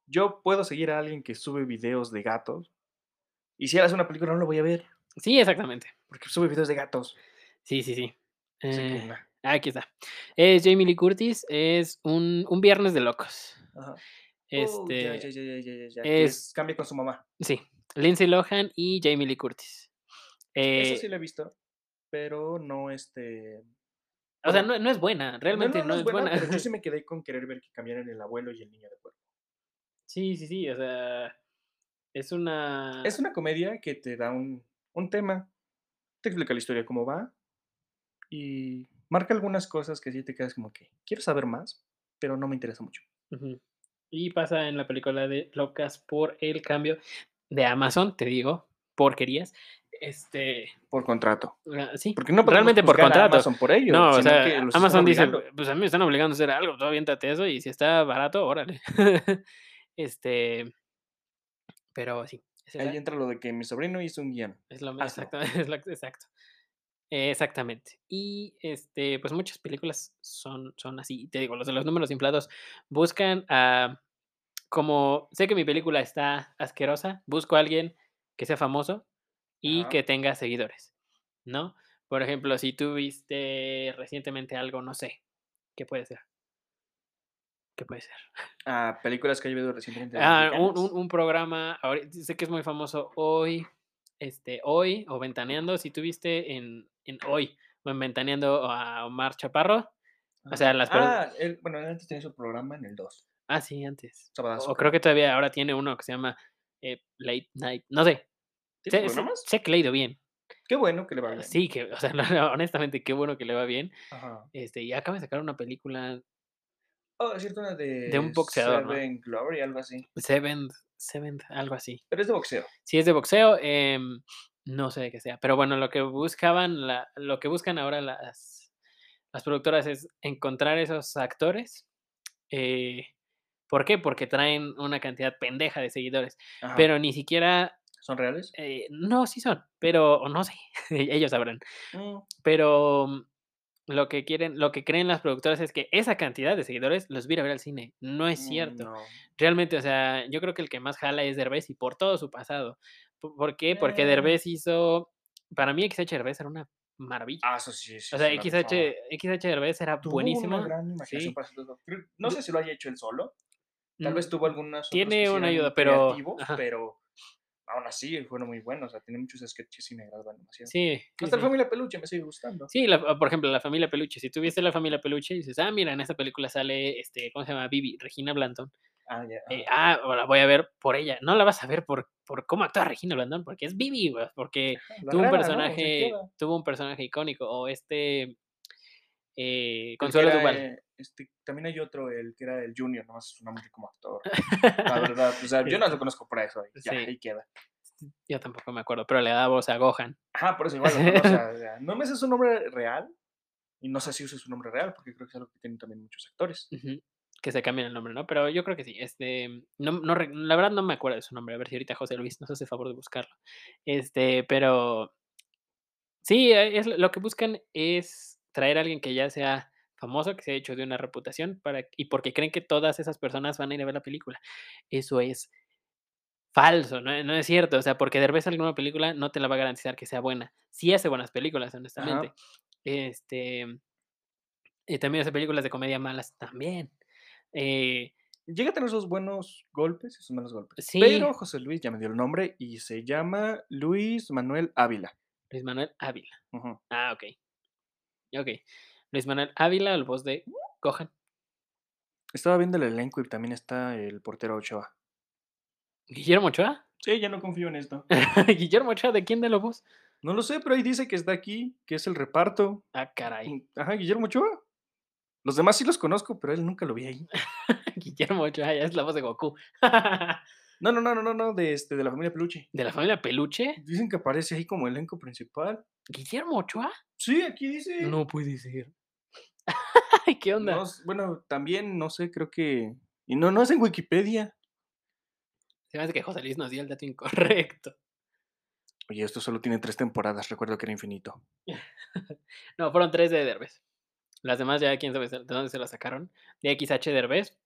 yo puedo seguir a alguien que sube videos de gatos y si él hace una película no lo voy a ver Sí, exactamente. Porque sube videos de gatos. Sí, sí, sí. Eh, aquí está. Es Jamie Lee Curtis, es un, un viernes de locos. Ajá. Este, Oh, ya, ya, ya, ya, es- cambia con su mamá. Sí, Lindsay Lohan y Jamie Lee Curtis. Eso Eh, sí lo he visto, pero no este. o sea, no, no es buena, realmente no, es buena. pero yo sí me quedé con querer ver que cambiaran el abuelo y el niño de cuerpo. sí, sí, sí, o sea, es una... Es una comedia que te da un, un tema, te explica la historia cómo va y marca algunas cosas que sí te quedas como que quiero saber más, pero no me interesa mucho. Y pasa en la película de Locas por el cambio de Amazon, te digo, porquerías. Este, Por contrato. ah, sí, Porque no realmente por contrato. Amazon por ello. No, o sea, que Amazon dice, pues a mí me están obligando a hacer algo, tú aviéntate eso y si está barato, órale. este, pero sí, Ahí entra lo de que mi sobrino hizo un guion. Es lo mi- Hazlo. exacta- es lo- exacto. Eh, Exactamente. Y este, pues muchas películas son, son así. Te digo, los de los números inflados buscan a. Como sé que mi película está asquerosa, busco a alguien que sea famoso y Ajá. que tenga seguidores. ¿No? Por ejemplo, si tú viste recientemente algo, no sé. ¿Qué puede ser? ¿Qué puede ser? Ah, películas que haya habido recientemente. Ah, un, un- un programa, sé que es muy famoso hoy, este, hoy, o Ventaneando, si tuviste en, en hoy, o en Ventaneando a Omar Chaparro. o sea, las Ah, él- bueno, él antes tenía su programa en el 2. Ah, sí, antes. Sabadazo, O creo que todavía ahora tiene uno que se llama eh, Late Night, no sé. ¿Tiene Sé, sé- que le ha ido bien. Qué bueno que le va bien. Sí, que, o sea, no, honestamente, qué bueno que le va bien. Ajá. Este, y acaba de sacar una película, Oh, es cierto, una de. un boxeador, ¿no? Seven Glory, algo así. Seventh, Seventh, algo así. Pero es de boxeo. Si es de boxeo, em, no sé de qué sea. Pero bueno, lo que buscaban, la- lo que buscan ahora las, las productoras es encontrar esos actores. eh, ¿Por qué? Porque traen una cantidad pendeja de seguidores. Ajá. Pero ni siquiera. ¿Son reales? eh, no, sí son. Pero no sé. ellos sabrán. Mm, Pero lo que quieren lo que creen las productoras es que esa cantidad de seguidores los va a ir a ver al cine. No es Mm, cierto. no. Realmente, o sea, yo creo que el que más jala es Derbez y por todo su pasado. ¿Po por qué? Porque Eh. Derbez hizo para mí XH Derbez era una maravilla. Ah, eso sí, sí O sea. XH XH Derbez era Tuvo buenísimo. una gran imaginación Sí. para hacer todo. Creo no sé si lo haya hecho él solo. Tal vez Mm, tuvo algunas tiene una ayuda, pero creativos, ajá. pero aún así fueron muy buenos. O sea, tiene muchos sketches y me agradan demasiado. Sí, sí, Hasta sí. la familia Peluche me sigue gustando. Sí, la ah, por ejemplo, la familia Peluche. Si tú viste la familia Peluche y dices: "Ah, mira, en esta película sale, este, ¿cómo se llama? Bibi, Regina Blandón". Ah, ya. Eh, ajá. ah, la voy a ver por ella. No la vas a ver por por cómo actúa Regina Blandón, porque es güey, porque la tuvo un personaje tuvo un personaje icónico. O este eh, Consuelo era, Duval. eh, este, también hay otro, el que era el Junior, nomás es un nombre como actor. La verdad, o sea, yo no lo conozco por eso, ya, Sí. ahí queda. Yo tampoco me acuerdo, pero le da voz a Gohan. Ajá, por eso igual, o sea, no me sé su nombre real, y no sé si usa su nombre real, porque creo que es algo que tienen también muchos actores. Que se cambien el nombre, ¿no? Pero yo creo que sí. Este, no no la verdad no me acuerdo de su nombre. A ver si ahorita José Luis nos hace favor de buscarlo. Este, pero sí, eh, es lo que buscan es traer a alguien que ya sea famoso, que se haya hecho de una reputación para y porque creen que todas esas personas van a ir a ver la película. Eso es falso, no no es cierto. O sea, porque Derbez salga en una película no te la va a garantizar que sea buena. Sí hace buenas películas, honestamente. Ajá. Este, y también hace películas de comedia malas también. Eh, Llega a tener esos buenos golpes y sus malos golpes. Sí. Pero José Luis ya me dio el nombre y se llama Luis Manuel Ávila. Luis Manuel Ávila. Ah, okey. Okey. Luis Manuel Ávila, la voz de Gohan. Estaba viendo el elenco y también está el portero Ochoa. ¿Guillermo Ochoa? Sí, ya no confío en esto. ¿Guillermo Ochoa de quién de la voz? No lo sé, pero ahí dice que está aquí, que es el reparto. Ah, caray. Ajá, Guillermo Ochoa. Los demás sí los conozco, pero él nunca lo vi ahí. Guillermo Ochoa ya es la voz de Goku. No, no, no, no, no, no, de este, de la familia Peluche. ¿De la familia Peluche? Dicen que aparece ahí como elenco principal. ¿Guillermo Ochoa? Sí, aquí dice. No puede ser. ¿qué onda? No bueno, también, no sé, creo que. Y no, no es en Wikipedia. Se me hace que José Luis nos dio el dato incorrecto. Oye, esto solo tiene tres temporadas, recuerdo que era infinito. No, fueron 3 de Derbez. Las demás ya quién sabe de dónde se las sacaron. De XH Derbez.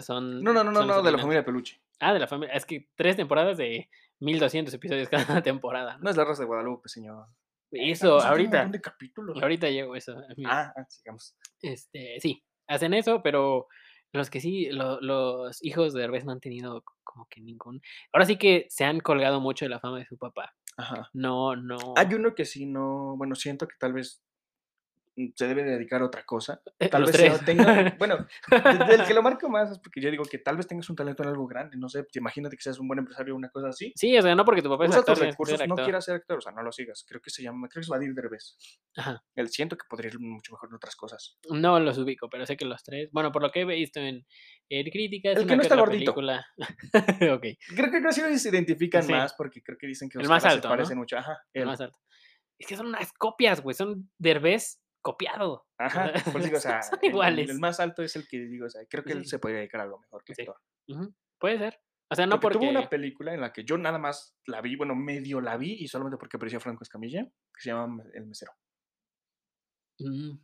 Son No, no, no, no, no, de la familia Peluche. Ah, de la familia. Es que 3 temporadas de 1200 episodios cada temporada, ¿no? No es la raza de Guadalupe, señor. Eso, ahorita. montón de capítulos. Ahorita llego eso. Ah, ah, sigamos. Este, sí, hacen eso, pero los que sí, lo- los hijos de Derbez no han tenido como que ningún. Ahora sí que se han colgado mucho de la fama de su papá. Ajá. No, no. Hay uno que sí no, bueno, siento que tal vez se debe dedicar a otra cosa. Eh, Tal los vez tres. tenga, bueno, de- del que lo marco más es porque yo digo que tal vez tengas un talento en algo grande, no sé, te imagínate que seas un buen empresario o una cosa así. Sí, o sea, no porque tu papá es Usa actor, tus recursos, no quieras ser actor, o sea, no lo sigas. Creo que se llama, creo que es Vadir Derbez. Ajá. Él siento que podría ir mucho mejor en otras cosas. No los ubico, pero sé que los tres. Bueno, por lo que he visto en, en críticas. El que no está gordito. Película. ok, Creo que casi se identifican Sí. más porque creo que dicen que El los más alto, se ¿no? parecen mucho. Ajá, el él. más alto. Es que son unas copias, güey. Son Derbez copiado. Ajá, por eso digo, o sea, son el- iguales. El, más alto es el que digo, o sea, creo que él Sí. se podría dedicar a algo mejor que Sí. actor. Puede ser. O sea, no porque, porque. tuvo una película en la que yo nada más la vi, bueno, medio la vi y solamente porque apareció Franco Escamilla, que se llama El Mesero. Mm.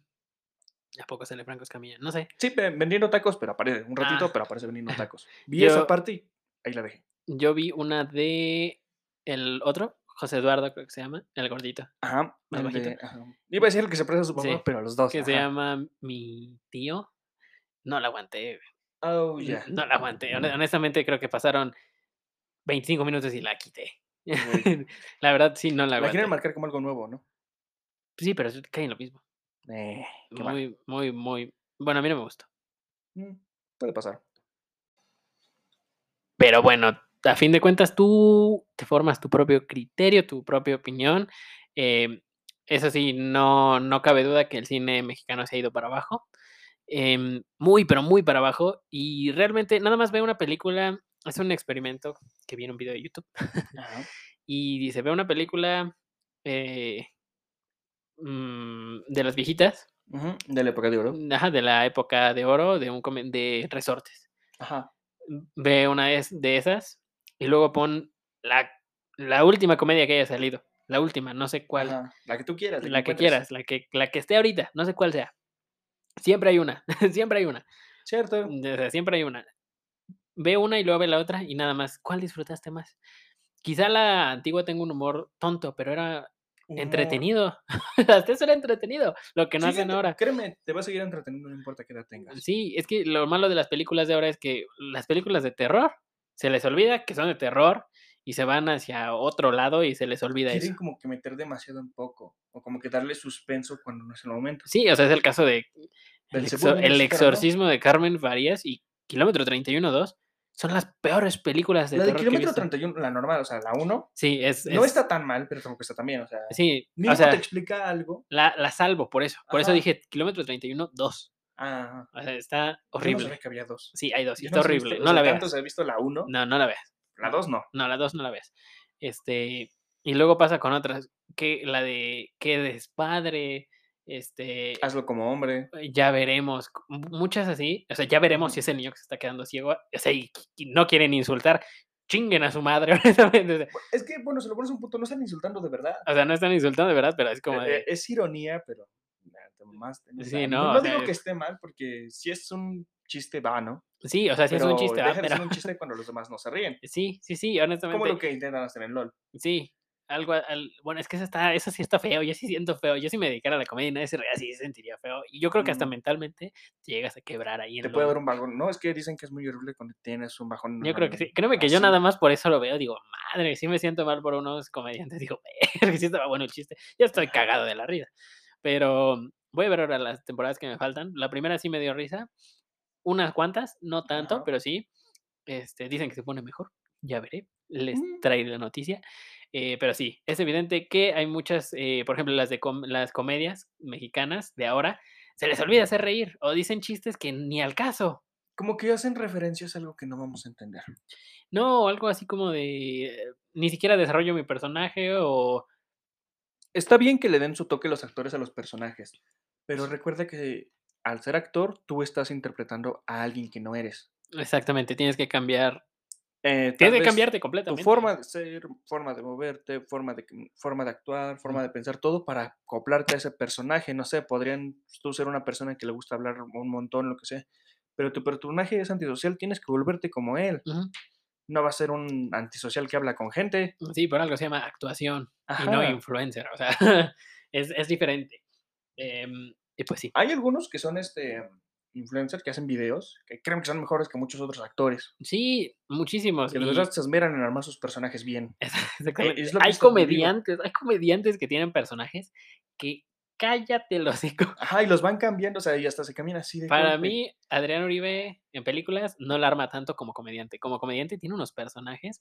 ¿A poco sale Franco Escamilla? No sé. Sí, ve- vendiendo tacos, pero aparece un ratito, Ah. pero aparece vendiendo tacos. Vi Yo- esa parte y ahí la dejé. Yo vi una de. El otro, José Eduardo, creo que se llama. El gordito. Ajá. Más el de- ajá. Iba a decir el que se parece a su papá, Sí, pero a los dos. Que se llama Mi Tío. No la aguanté. Oh, ya. No la aguanté. hone- Honestamente, creo que pasaron 25 minutos y la quité. La verdad, sí, no la La aguanté. quieren marcar como algo nuevo, ¿no? Sí, pero cae en lo mismo. Eh, mal. Muy, muy, muy. Bueno, a mí no me gustó. Mm, Puede pasar. Pero bueno, a fin de cuentas tú te formas tu propio criterio, tu propia opinión. em, eso sí, no, no cabe duda que el cine mexicano se ha ido para abajo. em, muy, pero muy para abajo. Y realmente nada más veo una película, es un experimento que vi en un video de YouTube. Ajá. Y dice, ve una película eh, mm, de las viejitas, De la época de oro. ajá, de la época de oro, de, un, de resortes. Ajá. ve una de esas y luego pon la, la última comedia que haya salido. la última, no sé cuál. Ajá, la que tú quieras, La que encuentres. quieras, la que la que esté ahorita, no sé cuál sea. Siempre hay una, siempre hay una. Cierto. Siempre hay una. Ve una y luego ve la otra y nada más. ¿Cuál disfrutaste más? Quizá la antigua tenga un humor tonto, pero era Humor. entretenido. Hasta eso era entretenido, lo que no Sí, hacen fíjate, ahora. Créeme, te va a seguir entreteniendo, no importa qué edad tengas. Sí, es que lo malo de las películas de ahora es que las películas de terror, se les olvida que son de terror y se van hacia otro lado y se les olvida Quieren eso. como que meter demasiado en poco, o como que darle suspenso cuando no es el momento. Sí, o sea, es el caso de El, exorcismo de Carmen Farías y Kilómetro 31-2 son las peores películas de La de terror que he kilómetro visto. 31, la normal, o sea, la 1, Sí, es, no es- está tan mal, pero tampoco está tan bien, o sea, Sí, mínimo o sea, te explica algo. la, la salvo por eso. Por eso dije Kilómetro 31-2. Ah, O sea, está yo no horrible. sabía que había dos. Sí, hay dos. está no horrible. visto- No la veas. he visto la 1, No, no la veas. la 2 no. No, la 2 no la veas. Este, y luego pasa con otras, que la de qué despadre, este, Hazlo como hombre. ya veremos, muchas así, o sea, ya veremos si ese niño que se está quedando ciego, o sea, y, y no quieren insultar, chinguen a su madre, honestamente, Es que, bueno, si lo pones un punto, no están insultando de verdad. o sea, no están insultando de verdad, pero es como Eh, de, eh, es ironía, pero te mamaste, o Sí, sea, no, sea, digo que es- esté mal, porque si es un chiste, va, ¿no? sí, o sea, sí es un chiste, deja de ser un chiste cuando los demás no se ríen. sí, sí, sí, Como honestamente, lo que intentan hacer en LOL. sí, algo, al- bueno, es que eso está, eso sí está feo, yo sí siento feo, yo si me dedicara a la comedia y nadie se reía, sí se sentiría feo, y yo creo que hasta Mm. mentalmente te llegas a quebrar ahí en Te puede LOL. dar un bajón. No, es que dicen que es muy horrible cuando tienes un bajón. Yo creo que sí. Créeme que yo nada más por eso lo veo, digo, madre, sí me siento mal por unos comediantes. Digo, que sí estaba bueno el chiste. Ya estoy cagado de la risa. Pero voy a ver ahora las temporadas que me faltan. La primera sí me dio risa. Unas cuantas, no tanto, Ajá. pero sí. Este, dicen que se pone mejor. Ya veré. Les Mm. traeré la noticia. Eh, pero sí, es evidente que hay muchas, eh, por ejemplo, las de com- las comedias mexicanas de ahora, se les olvida hacer reír o dicen chistes que ni al caso. Como que hacen referencias a algo que no vamos a entender. No, algo así como de eh, ni siquiera desarrollo mi personaje o Está bien que le den su toque los actores a los personajes, pero recuerda que al ser actor, tú estás interpretando a alguien que no eres. exactamente, tienes que cambiar, Eh, tienes que cambiarte Tu completamente. forma de ser, forma de moverte, forma de, forma de actuar, forma de pensar, todo para acoplarte a ese personaje. No sé, podrían tú ser una persona que le gusta hablar un montón, lo que sea, pero tu personaje es antisocial, tienes que volverte como él. No va a ser un antisocial que habla con gente. Sí, por algo se llama actuación y no Ajá. influencer, o sea, es, es diferente. Em, y pues sí, Hay algunos que son este influencers que hacen videos que creen que son mejores que muchos otros actores. sí, muchísimos. Que y- verdad se esmeran en armar sus personajes bien. exactamente. es lo que Hay comediantes, hay comediantes que tienen personajes que cállate el hocico. Ajá, y los van cambiando, o sea, y hasta se camina así de Para golpe. mí, Adrián Uribe en películas no la arma tanto como comediante. Como comediante tiene unos personajes.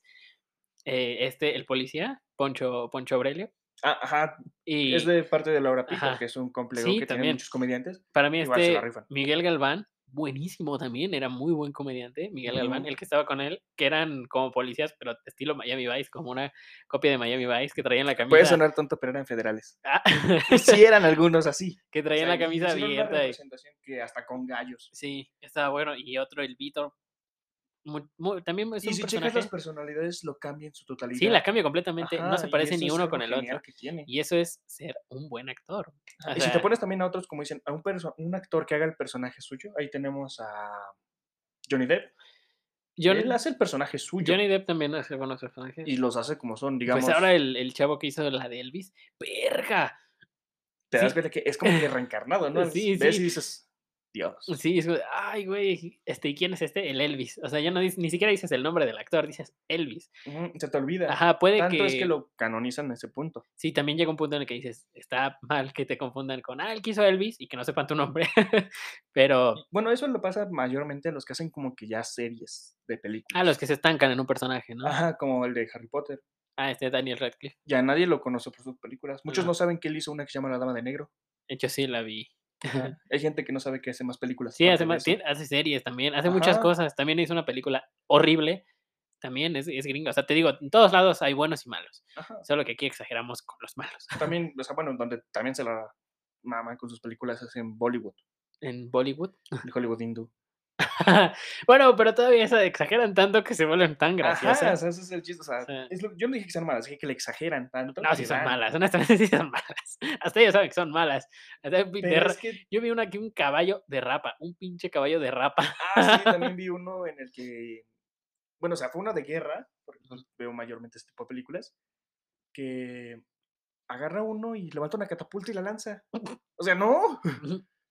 eh, este, el policía, Poncho, Poncho Aurelio. Ah, ajá, Y es de parte de Laura Pico, Ajá. que es un complejo Sí, que tiene también. muchos comediantes. para mí igual este. Miguel Galván, buenísimo también, era muy buen comediante. Miguel Galván, el que estaba con él, que eran como policías, pero estilo Miami Vice, como una copia de Miami Vice, que traían la camisa. Puede sonar tonto, pero eran federales. Ah, sí eran algunos así. que o traían sea, la camisa hicieron una abierta. y- representación que hasta con gallos. Sí, estaba bueno. Y otro, el Víctor. También es Y un si checas las personalidades, lo cambia en su totalidad. Sí, la cambia completamente. no se parece ni uno con el otro. Y eso es ser un buen actor. O y si te pones también a otros, como dicen, a un, un actor que haga el personaje suyo, ahí tenemos a Johnny Depp. John- Él hace el personaje suyo Johnny Depp también hace buenos personajes. y los hace como son, digamos. pues ahora el, el chavo que hizo la de Elvis, ¡verga! te das cuenta que es como que reencarnado, ¿no? Sí, sí. y dices, Dios. Sí, es ay, güey, este, ¿y quién es este? El Elvis. O sea, ya no dices, ni siquiera dices el nombre del actor, dices Elvis. Se te olvida. Ajá, puede Tanto que, es que lo canonizan en ese punto. Sí, también llega un punto en el que dices, está mal que te confundan con, ah, el que hizo Elvis y que no sepan tu nombre. Pero Bueno, eso le pasa mayormente a los que hacen como que ya series de películas. a los que se estancan en un personaje, ¿no? Ajá, como el de Harry Potter. Ah, este Daniel Radcliffe. Ya nadie lo conoce por sus películas. Muchos Ajá. no saben que él hizo una que se llama La Dama de Negro. De hecho, sí la vi. Hay gente que no sabe que hace más películas. Sí, hace, más- hace series también, hace muchas cosas. También hizo una película horrible. También es, es gringa. O sea, te digo, en todos lados hay buenos y malos. Ajá. Solo que aquí exageramos con los malos. También, o sea, bueno, donde también se la maman con sus películas es en Bollywood, En Bollywood. en Hollywood hindú. Bueno, pero todavía exageran tanto que se vuelven tan Ajá, o graciosas. sea, ese es el chiste, o sea, Sí. es lo yo no dije que sean malas, dije que le exageran tanto No, sí son dan. malas, honestamente sí son malas. Hasta ellos saben que son malas. De es que yo vi una que un caballo derrapa, un pinche caballo derrapa. ah, sí, también vi uno en el que bueno, o sea, fue uno de guerra, porque pues veo mayormente este tipo de películas, que agarra uno y levanta una catapulta y la lanza. O sea, no.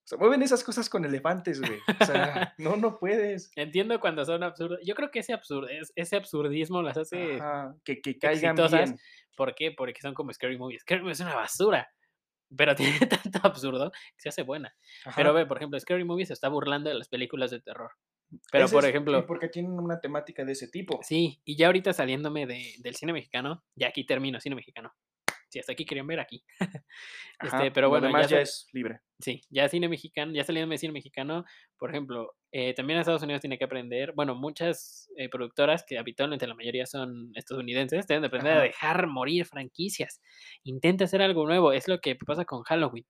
Sea, mueven esas cosas con elefantes, güey. O sea, no, no puedes. Entiendo cuando son absurdos. Yo creo que ese absurd es ese absurdismo las hace Ajá, que que caigan bien. ¿Por qué? Porque son como Scary Movie. Scary Movie es una basura, pero tiene tanto absurdo que se hace buena. Pero ve, por ejemplo, Scary Movie se está burlando de las películas de terror. Pero, Ese por es- ejemplo porque tienen una temática de ese tipo. Sí, y ya ahorita saliéndome de del cine mexicano, ya aquí termino, cine mexicano. Si hasta aquí querían ver, aquí. Este, pero bueno, demás ya es libre. sí, ya cine mexicano, ya saliéndome de cine mexicano, por ejemplo, eh, también Estados Unidos tiene que aprender, bueno, muchas, eh, productoras que habitualmente la mayoría son estadounidenses, deben de aprender a dejar morir franquicias. Intenta hacer algo nuevo, es lo que pasa con Halloween.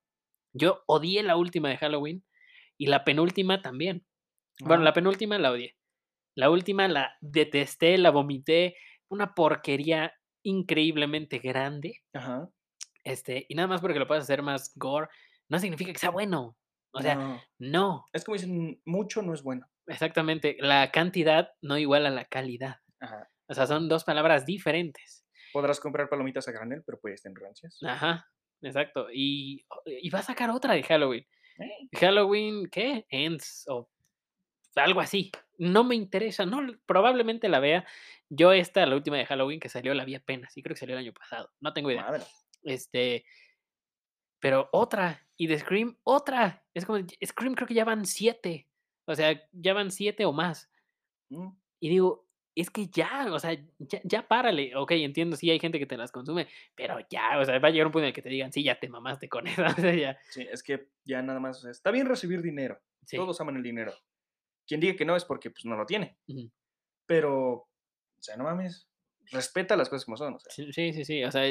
Yo odié la última de Halloween y la penúltima también. Bueno, la penúltima la odié. La última la detesté, la vomité, una porquería increíblemente grande, Ajá. este, y nada más porque lo puedas hacer más gore, no significa que sea bueno. O sea, No. no, Es como dicen, mucho no es bueno. exactamente, la cantidad no iguala la calidad. Ajá. O sea, son 2 palabras diferentes. Podrás comprar palomitas a granel, pero puedes tener rancias. Ajá, exacto. Y y va a sacar otra de Halloween. Eh. Halloween, ¿qué? Ends o algo así. No me interesa, no, probablemente la vea. Yo esta, la última de Halloween que salió, la vi apenas, y creo que salió el año pasado, no tengo idea. Madre. Este pero otra, y de Scream, otra. Es como, Scream creo que ya van 7. O sea, ya van 7 o más. Mm. Y digo, es que ya, o sea, ya ya párale. Okey, entiendo, sí hay gente que te las consume, pero ya, o sea, va a llegar un punto en el que te digan: "Sí, ya te mamaste con eso", o sea, ya. Sí, es que ya nada más, o sea, está bien recibir dinero. Sí. Todos aman el dinero. Quien diga que no es porque pues no lo tiene. Ujú. Pero, o sea, no mames, respeta las cosas como son, o sea, Sí, sí, sí, o sea,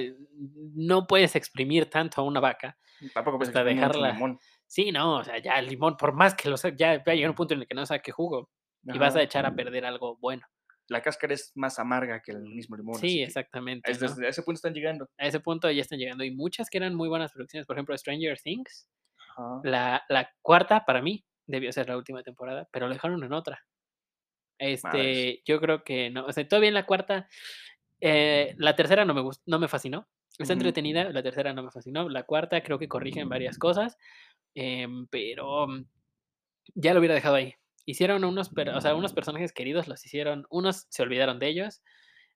no puedes exprimir tanto a una vaca tampoco puedes hasta dejarla limón. sí, no, o sea, ya el limón, por más que lo sa ya va a llegar un punto en el que no saque jugo, y vas a Ajá. echar a perder algo bueno. La cáscara es más amarga que el mismo limón. Sí, exactamente, es ¿no? desde ese punto están llegando. A ese punto ya están llegando, y muchas que eran muy buenas producciones, por ejemplo, Stranger Things, Ajá. la la cuarta para mí debió ser la última temporada, pero lo dejaron en otra. Este, yo creo que no, o sea, todavía en la cuarta, eh, la tercera no me gus no me fascinó, está entretenida, la tercera no me fascinó, la cuarta creo que corrigen varias cosas, em, pero ya lo hubiera dejado ahí. Hicieron unos per o sea, unos personajes queridos los hicieron unos se olvidaron de ellos,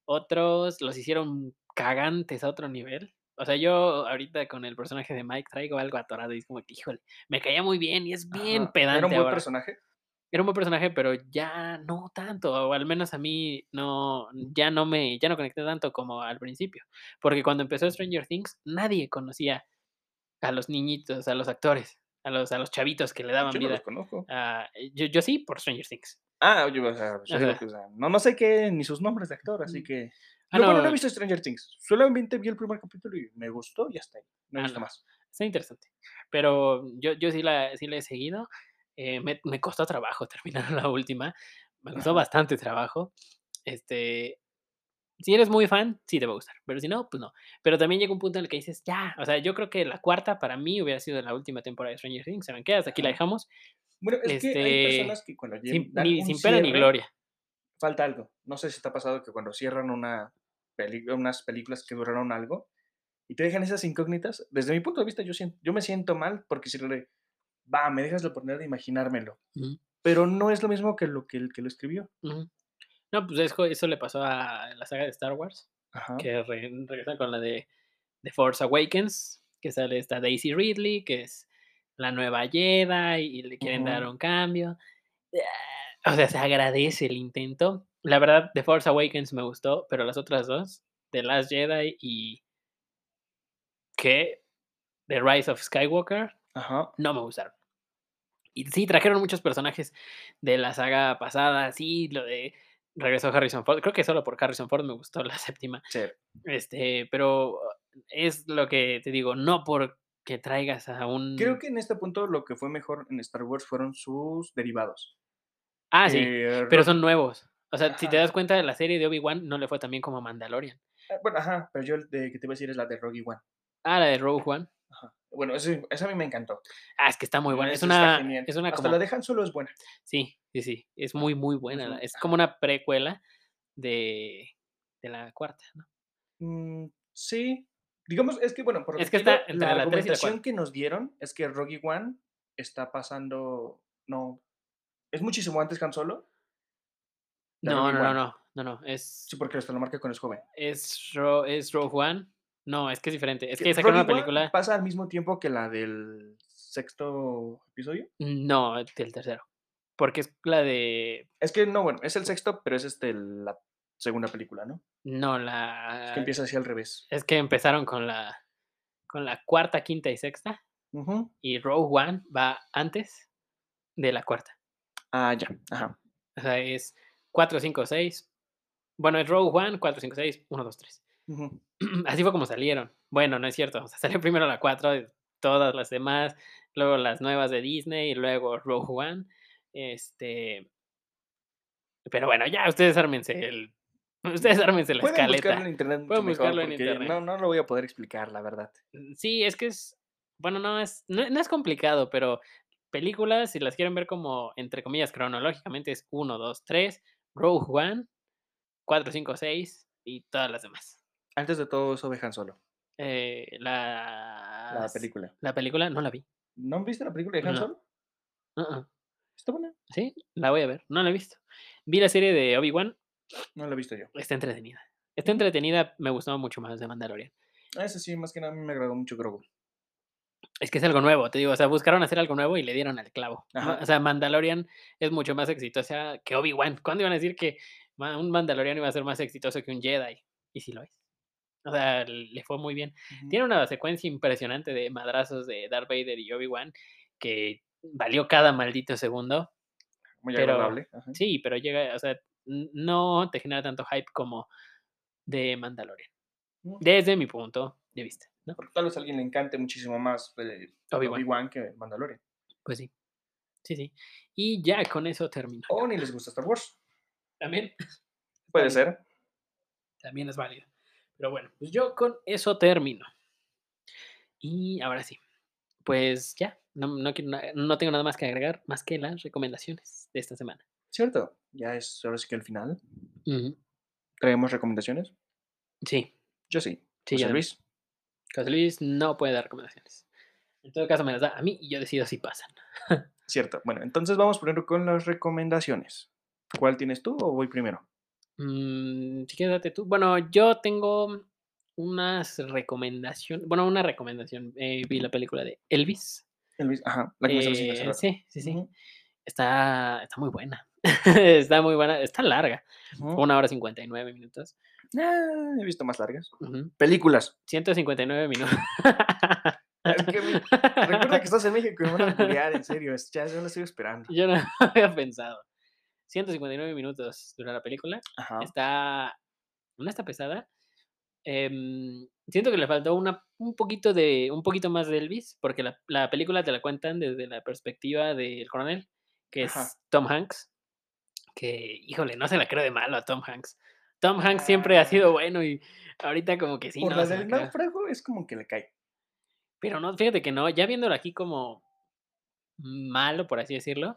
otros los hicieron cagantes a otro nivel. O sea, yo ahorita con el personaje de Mike traigo algo atorado y es como que, híjole, me caía muy bien y es bien Ajá. pedante Era un buen ahora. personaje. Era un buen personaje, pero ya no tanto, o al menos a mí no, ya no me ya no conecté tanto como al principio, porque cuando empezó Stranger Things nadie conocía a los niñitos, a los actores, a los a los chavitos que le daban Yo no los vida. conozco. Ah, yo yo sí, por Stranger Things. Ah, yo, o sea, yo o no, no sé qué, ni sus nombres de actor, así que. Ah, Yo, bueno, no no. he visto Stranger Things. Solamente vi el primer capítulo y me gustó y hasta ahí. No visto no. más. Está interesante, pero yo yo sí la sí la he seguido, eh, me me costó trabajo terminar la última, me costó Ajá. bastante trabajo, este, si eres muy fan, sí te va a gustar, pero si no, pues no. Pero también llega un punto en el que dices: "Ya", o sea, yo creo que la cuarta para mí hubiera sido la última temporada de Stranger Things, ¿saben qué? Hasta aquí la Ajá. dejamos, Bueno, es que hay este, personas que cuando lleg sin ni sin pena ni cierre, gloria. falta algo. No sé si te ha pasado que cuando cierran una unas películas que duraron algo y te dejan esas incógnitas. Desde mi punto de vista, yo sien yo me siento mal porque si le va, me dejas la oportunidad de imaginármelo, pero no es lo mismo que lo que el que lo escribió. No, pues eso eso le pasó a la saga de Star Wars, Ajá. que re regresan con la de The Force Awakens, que sale esta Daisy Ridley, que es la nueva Jedi y le quieren dar un cambio. O sea, se agradece el intento. La verdad, The Force Awakens me gustó, pero las otras 2, The Last Jedi y ¿qué? The Rise of Skywalker, Ajá. no me gustaron. Y sí, trajeron muchos personajes de la saga pasada, sí, lo de regresó Harrison Ford, creo que solo por Harrison Ford me gustó la séptima, Sí. este, pero es lo que te digo, no porque traigas a un Creo que en este punto lo que fue mejor en Star Wars fueron sus derivados. Ah, sí, que pero son nuevos. O sea, si te das cuenta, la serie de Obi-Wan no le fue tan bien como a Mandalorian. Ah, Bueno, ajá, pero yo de que te iba a decir es la de Rogue One. Ah, la de Rogue One. Ajá. Bueno, ese- esa a mí me encantó. Ah, es que está muy buena. Es una, es una Hasta como, la dejan solo es buena. sí, sí, sí, es muy, muy buena. Es como una precuela de, de la cuarta, ¿no? Mm, sí. Digamos, es que bueno, por lo Es que está la la argumentación que nos dieron es que Rogue One está pasando. No. Es muchísimo antes que Han Solo. No, no, no, no, no, no, es, Sí, porque hasta lo marca con es joven. es, Ro- es Rogue One. No, es que es diferente. Es Que sacaron una One película. pasa al mismo tiempo que la del sexto episodio. No, del tercero. Porque es la de. Es que no, bueno, es el sexto, pero es este la segunda película, ¿no? No, Es la. que empieza así al revés. Es que empezaron con la. Con la cuarta, quinta y sexta. Ujú. Y Rogue One va antes de la cuarta. Ah, ya. Ajá. O sea, es 4, 5, 6. Bueno, es Rogue One, 4, 5, 6, 1, 2, 3. Ujú. Así fue como salieron. Bueno, no es cierto. O sea, salió primero la 4, y todas las demás, luego las nuevas de Disney y luego Rogue One. Este. Pero bueno, ya ustedes ármense el. Ustedes ármense la Pueden escaleta. buscarlo en internet Pueden buscarlo en internet. No, no lo voy a poder explicar, la verdad. Mm, Sí, es que es. Bueno, no es, no, no es complicado, pero películas, si las quieren ver como, entre comillas, cronológicamente, es 1, 2, 3, Rogue One, 4, 5, 6 y todas las demás. Antes de todo eso, dejan solo. Eh, la, La película. La película no la vi. ¿No han visto la película de Han No. Solo? Uh-uh. Está buena. Sí, la voy a ver. No la he visto. Vi la serie de Obi-Wan. No la he visto yo. Está entretenida. Está entretenida. Me gustó mucho más de Mandalorian. Ah, Ese sí, más que nada a mí me agradó mucho Grogu. Es que es algo nuevo, te digo. O sea, buscaron hacer algo nuevo y le dieron al clavo. O sea, Mandalorian es mucho más exitosa que Obi-Wan. ¿Cuándo iban a decir que un Mandalorian iba a ser más exitoso que un Jedi? Y sí lo es. O sea, le fue muy bien. Tiene una secuencia impresionante de madrazos de Darth Vader y Obi-Wan que valió cada maldito segundo. Muy pero- agradable. ajá. Sí, pero llega, o sea, no te genera tanto hype como de Mandalorian. Mm. Desde mi punto de vista, ¿no? Porque tal vez a alguien le encante muchísimo más eh, Obi-Wan. Obi-Wan que Mandalorian. Pues sí. Sí, sí. Y ya con eso termino. O ni les gusta Star Wars. También, Puede ser. también es válido. Pero bueno, pues yo con eso termino. Y ahora sí, pues ya, no, no, quiero no tengo nada más que agregar, más que las recomendaciones de esta semana. ¿Cierto? Ya es ahora sí que el final. ¿Traemos recomendaciones? Sí, Yo sí. Sí, José. Luis. José Luis no puede dar recomendaciones. En todo caso me las da a mí y yo decido si pasan. Cierto. Bueno, entonces vamos primero con las recomendaciones. ¿Cuál tienes tú o voy primero? Mm, si quieres, date tú. Bueno, yo tengo unas recomendaciones. Bueno, una recomendación. eh, vi la película de Elvis. El Luis, ajá, la que hace Eh, rato. sí, sí, sí. Está, está muy buena. está muy buena. Está larga. Una hora 59 minutos. Ah, he visto más largas. Ujú. Películas. 159 minutos. Es que mi- Recuerda que estás en México y me van a culiar, en serio. Ya yo lo estoy esperando. Yo no había pensado. 159 minutos dura la película. Ajá. Está. No está pesada. em, siento que le faltó una, un poquito de. un poquito más de Elvis. Porque la, la película te la cuentan desde la perspectiva del coronel. Que es Ajá. Tom Hanks. Que, híjole, no se la creo de malo a Tom Hanks. Tom Hanks siempre ha sido bueno y ahorita como que sí, Por no la del náufrago es como que le cae. Pero no, fíjate que no, ya viéndolo aquí como malo, por así decirlo,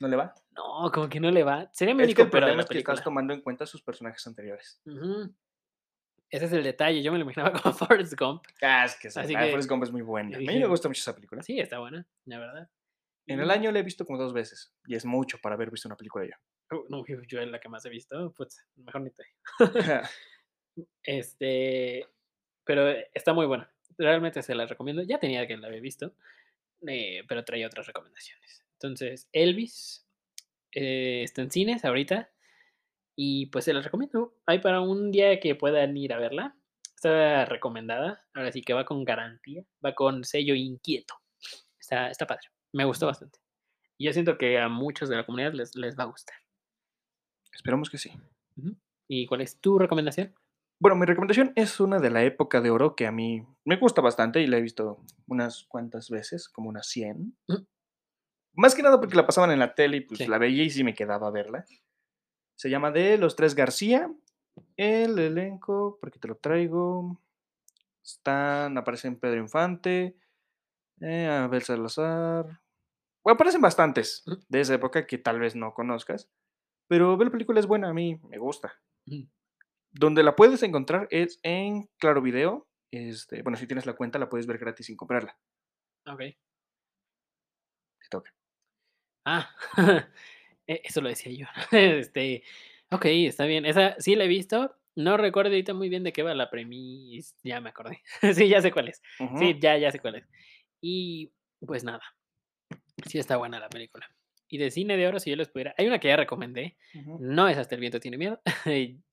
¿No le va? no, como que no le va. Sería mi Es que único el de problema la es que estás tomando en cuenta sus personajes anteriores. Ese es el detalle, yo me lo imaginaba como Forrest Gump. Ah, es que sí, Así que Forrest Gump es muy buena. A mí me gusta mucho esa película. Sí, está buena, la verdad. En el año la he visto como dos veces. Y es mucho para haber visto una película yo. No, yo yo es la que más he visto, pues mejor ni te. Este, pero está muy buena. Realmente se la recomiendo. Ya tenía que la había visto, eh, pero traía otras recomendaciones. Entonces, Elvis eh, está en cines ahorita y pues se las recomiendo. Hay para un día que puedan ir a verla. Está recomendada. Ahora sí que va con garantía. Va con sello inquieto. Está, está padre. Me gustó bastante. Y yo siento que a muchos de la comunidad les, les va a gustar. Esperamos que sí. ¿Y cuál es tu recomendación? Bueno, mi recomendación es una de la época de oro que a mí me gusta bastante y la he visto unas cuantas veces, como unas 100. Mm. Más que nada porque la pasaban en la tele y pues Sí. la veía y sí me quedaba a verla. Se llama de Los Tres García. El elenco, porque te lo traigo. Están, aparecen Pedro Infante, eh, Abel Salazar. Bueno, aparecen bastantes Ujú. de esa época que tal vez no conozcas. Pero ver la película es buena, a mí me gusta. Donde la puedes encontrar es en Claro Video. Este, bueno, si tienes la cuenta, la puedes ver gratis sin comprarla. Ok. Te toca. Ah, e eso lo decía yo. Este, okey, está bien. Esa sí la he visto. No recuerdo ahorita muy bien de qué va la premis ya me acordé. Sí, ya sé cuál es. Sí, ya, ya sé cuál es. Y, pues nada, sí está buena la película. Y de cine de oro, si yo les pudiera hay una que ya recomendé, no es Hasta el viento tiene miedo.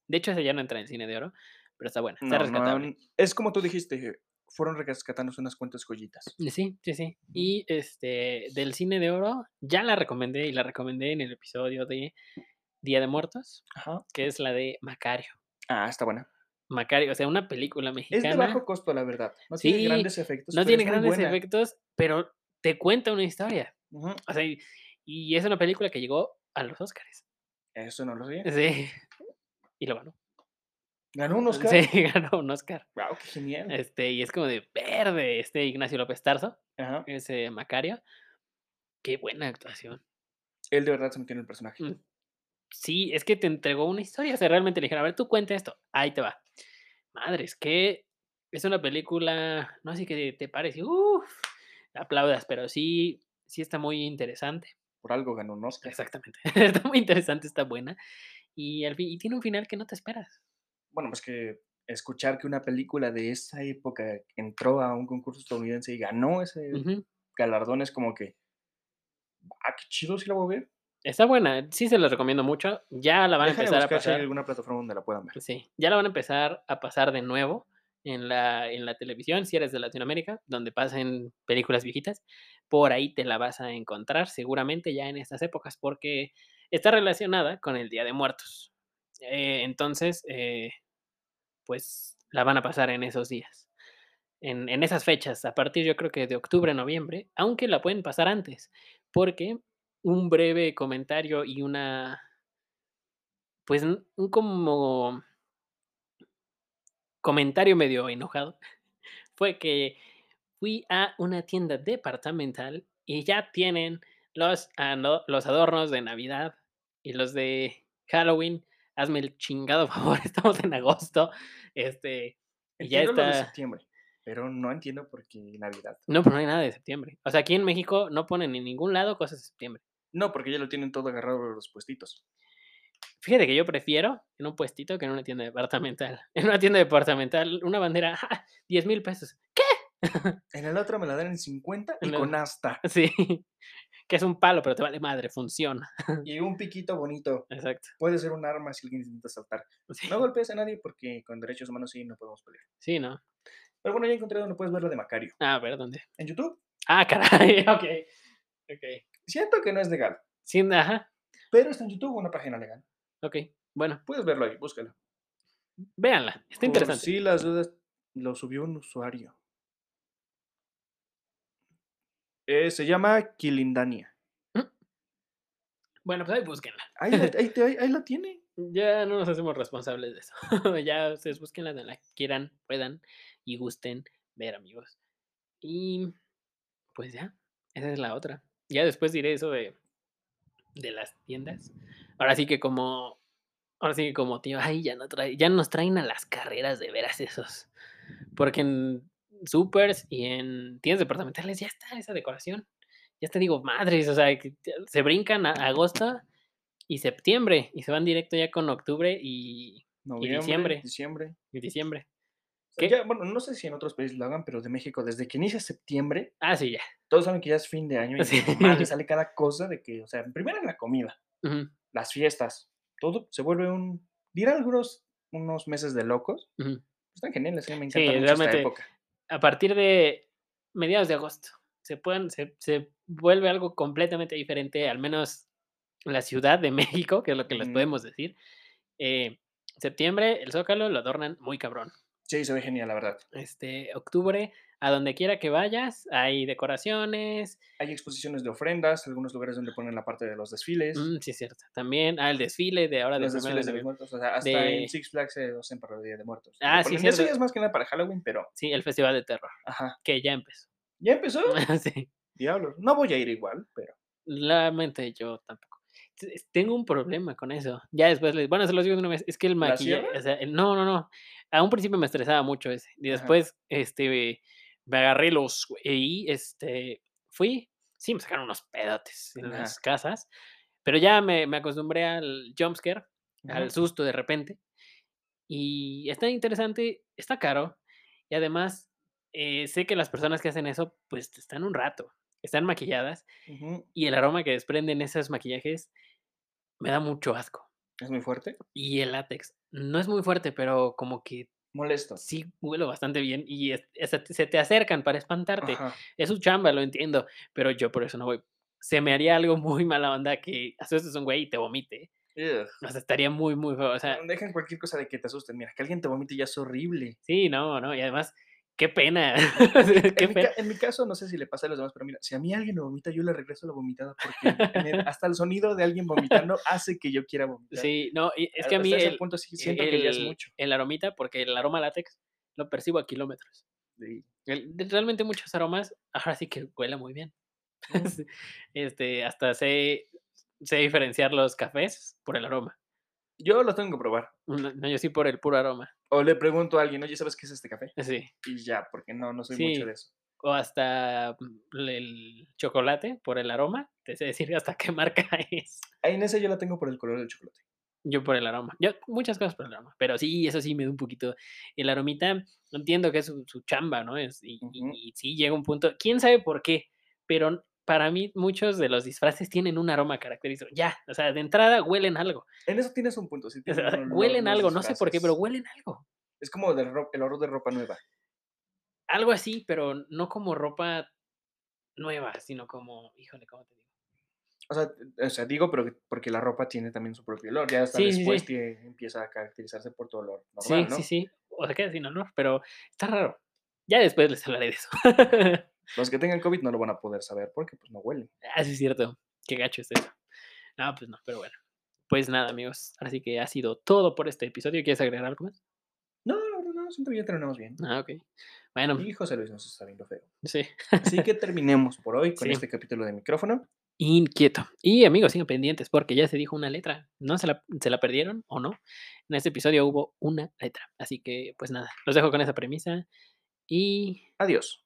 De hecho, esa ya no entra en cine de oro, pero está buena, está No, rescatable. es como tú dijiste, fueron rescatándose unas cuantas joyitas. Y Sí, sí, sí. Y, este, del cine de oro, ya la recomendé, y la recomendé en el episodio de Día de Muertos, Ajá. que es la de Macario. Ah, está buena. Macario, o sea, una película Es mexicana. de bajo costo, la verdad. No tiene grandes efectos. no pero tiene es grandes efectos, pero te cuenta una historia. O sea, y es una película que llegó a los Óscares. Eso no lo sé. Sí. Y lo ganó. Ganó un Oscar. Sí, ganó un Oscar. Wow, qué genial. Este, y es como de verde, este Ignacio López Tarso, Ajá. ese Macario. Qué buena actuación. Él de verdad se metió en el personaje. Mm. Sí, es que te entregó una historia, o sea, realmente le dijeron, a ver, tú cuenta esto, ahí te va. Madres, que es una película, no así que te parece, uff, aplaudas, pero sí, sí está muy interesante. Por algo ganó un Oscar. Exactamente. Está muy interesante, está buena. Y al fin, y tiene un final que no te esperas. Bueno, pues que escuchar que una película de esa época entró a un concurso estadounidense y ganó ese Ujú. galardón es como que. Ah, qué chido, sí la voy a ver. Está buena, sí se los recomiendo mucho. Ya la van a empezar a buscar si hay pasar. alguna plataforma donde la puedan ver. Sí, ya la van a empezar a pasar de nuevo en la, en la televisión, si eres de Latinoamérica, donde pasen películas viejitas. Por ahí te la vas a encontrar seguramente ya en estas épocas, porque está relacionada con el Día de Muertos. Eh, entonces, eh, pues la van a pasar en esos días, en, en esas fechas, a partir yo creo que de octubre, noviembre, aunque la pueden pasar antes, porque un breve comentario y una, pues un como comentario medio enojado fue que fui a una tienda departamental y ya tienen los, los adornos de Navidad y los de Halloween. Hazme el chingado favor, estamos en agosto. Este, y ya lo de está. septiembre, pero no entiendo por qué Navidad. No, pero no hay nada de septiembre. O sea, aquí en México no ponen en ningún lado cosas de septiembre. No, porque ya lo tienen todo agarrado los puestitos. Fíjate que yo prefiero en un puestito que en una tienda departamental. En una tienda departamental, una bandera, 10 mil pesos. En el otro me la dan en 50 y En el- con asta. Sí, que es un palo, pero te vale madre, funciona. Y un piquito bonito. Exacto. Puede ser un arma si alguien intenta saltar. Sí, No golpees a nadie porque con derechos humanos sí no podemos pelear. sí, ¿no? Pero bueno, ya encontré donde puedes ver lo de Macario. Ah, a ver, ¿dónde? En YouTube. Ah, caray, ok. Ok. Siento que no es legal, Sí, ajá. pero está en YouTube, una página legal. Ok. Bueno, Puedes verlo ahí, búscalo. véanla. Está interesante. Si las dudas, lo subió un usuario. Eh, se llama Kilindania. Bueno, pues ahí búsquenla. Ahí la, ahí te- ahí- ahí la tiene. Ya no nos hacemos responsables de eso. ya ustedes búsquenla donde la quieran, puedan y gusten ver, amigos. Y pues ya, esa es la otra. Ya después diré eso de, de las tiendas. Ahora sí que como, ahora sí que como tío, ay, ya no trae, ya nos traen a las carreras de veras esos. Porque en supers y en tiendas departamentales ya está esa decoración. Ya te digo, madres, o sea, se brincan a agosto y septiembre y se van directo ya con octubre y, Noviembre, diciembre. diciembre. y diciembre. ¿Qué? ya, bueno, no sé si en otros países lo hagan, pero de México, desde que inicia septiembre, Ah, sí, ya. todos saben que ya es fin de año y Sí. madre, sale cada cosa de que, o sea, primero en la comida, las fiestas, todo se vuelve un, dirán algunos unos meses de locos, están geniales, ¿eh? me Sí, encanta mucho esta realmente época. A partir de mediados de agosto se, pueden, se, se vuelve algo completamente diferente, al menos en la Ciudad de México, que es lo que les podemos decir. Eh, septiembre, el Zócalo lo adornan muy cabrón. Sí, se ve genial, la verdad. Este, octubre, a donde quiera que vayas, hay decoraciones. Hay exposiciones de ofrendas, algunos lugares donde ponen la parte de los desfiles. Mm, sí, es cierto. También, ah, el desfile de ahora de los desfiles de de los muertos, o sea, hasta de- en Six Flags se hacen para el Día de Muertos. Ah, sí, ponen- Eso ya es más que nada para Halloween, pero Sí, el festival de terror, ajá. que ya empezó. ¿Ya empezó? sí. Diablos. No voy a ir igual, pero Realmente yo tampoco. Tengo un problema con eso. Ya después les. Bueno, se los digo de una vez. Es que el ¿La maquillaje. O sea, no, no, no. A un principio me estresaba mucho ese. Y Ajá. después, este. Me agarré los. Y este. Fui. Sí, me sacaron unos pedotes en Ajá. las casas. Pero ya me, me acostumbré al jumpscare, al susto de repente. Y está interesante, está caro. Y además, eh, sé que las personas que hacen eso, pues están un rato. Están maquilladas y el aroma que desprenden esos maquillajes me da mucho asco. Es muy fuerte. Y el látex no es muy fuerte, pero como que Molesto. sí huele bastante bien y es- es- se te acercan para espantarte. Ajá. Es su chamba, lo entiendo, pero yo por eso no voy. Se me haría algo muy mala onda que asustes a un güey y te vomite. Ugh. O sea, estaría muy, muy feo. O sea, Dejan cualquier cosa de que te asusten. Mira, que alguien te vomite ya es horrible. sí, no, no. Y además, qué pena. qué En mi, pena. ca- en mi caso, no sé si le pasa a los demás, pero mira, si a mí alguien me vomita, yo le regreso la vomitada porque el- hasta el sonido de alguien vomitando hace que yo quiera vomitar. Sí, no, y es que a mí hasta ese el, punto sí siento que ya es mucho. el aromita, porque el aroma látex lo percibo a kilómetros. Sí. Realmente muchos aromas, ahora sí que huele muy bien. Mm. Este, hasta sé, sé diferenciar los cafés por el aroma. Yo lo tengo que probar. No, no, yo sí por el puro aroma. O le pregunto a alguien, oye, ¿sabes qué es este café? Sí. Y ya, porque no, no soy Sí. mucho de eso. O hasta mm, el chocolate por el aroma. Te sé decir hasta qué marca es. Ahí en ese yo la tengo por el color del chocolate. Yo por el aroma. Yo muchas cosas por el aroma. Pero sí, eso sí me da un poquito. El aromita, entiendo que es su, su chamba, ¿no? Es, y, y- y sí llega un punto. ¿Quién sabe por qué? Pero para mí muchos de los disfraces tienen un aroma característico. Ya, o sea, de entrada huelen algo. En eso tienes un punto. Sí, O sea, un huelen algo, no sé por qué, pero huelen algo. Es como del el olor de ropa nueva. Algo así, pero no como ropa nueva, sino como, híjole, ¿cómo te digo? O sea, o sea, digo, pero que- porque la ropa tiene también su propio olor. Ya hasta Sí, sí, después sí. tie- empieza a caracterizarse por tu olor Sí, normal, ¿no? sí, sí. O se queda sin olor, pero está raro. Ya después les hablaré de eso. Los que tengan COVID no lo van a poder saber porque pues no huelen. ah, sí, es cierto. Qué gacho es eso. No, pues no, pero bueno. Pues nada, amigos. Ahora sí que ha sido todo por este episodio. ¿Quieres agregar algo más? No, no, no, no, siento que ya terminamos bien. Ah, ok. Bueno, Y José Luis nos está viendo feo. sí. Así que terminemos por hoy con Sí. este capítulo de micrófono. Inquieto. Y amigos, sigan pendientes porque ya se dijo una letra. ¿No se la, se la perdieron o no? En este episodio hubo una letra. Así que, pues nada, los dejo con esa premisa. Y Adiós.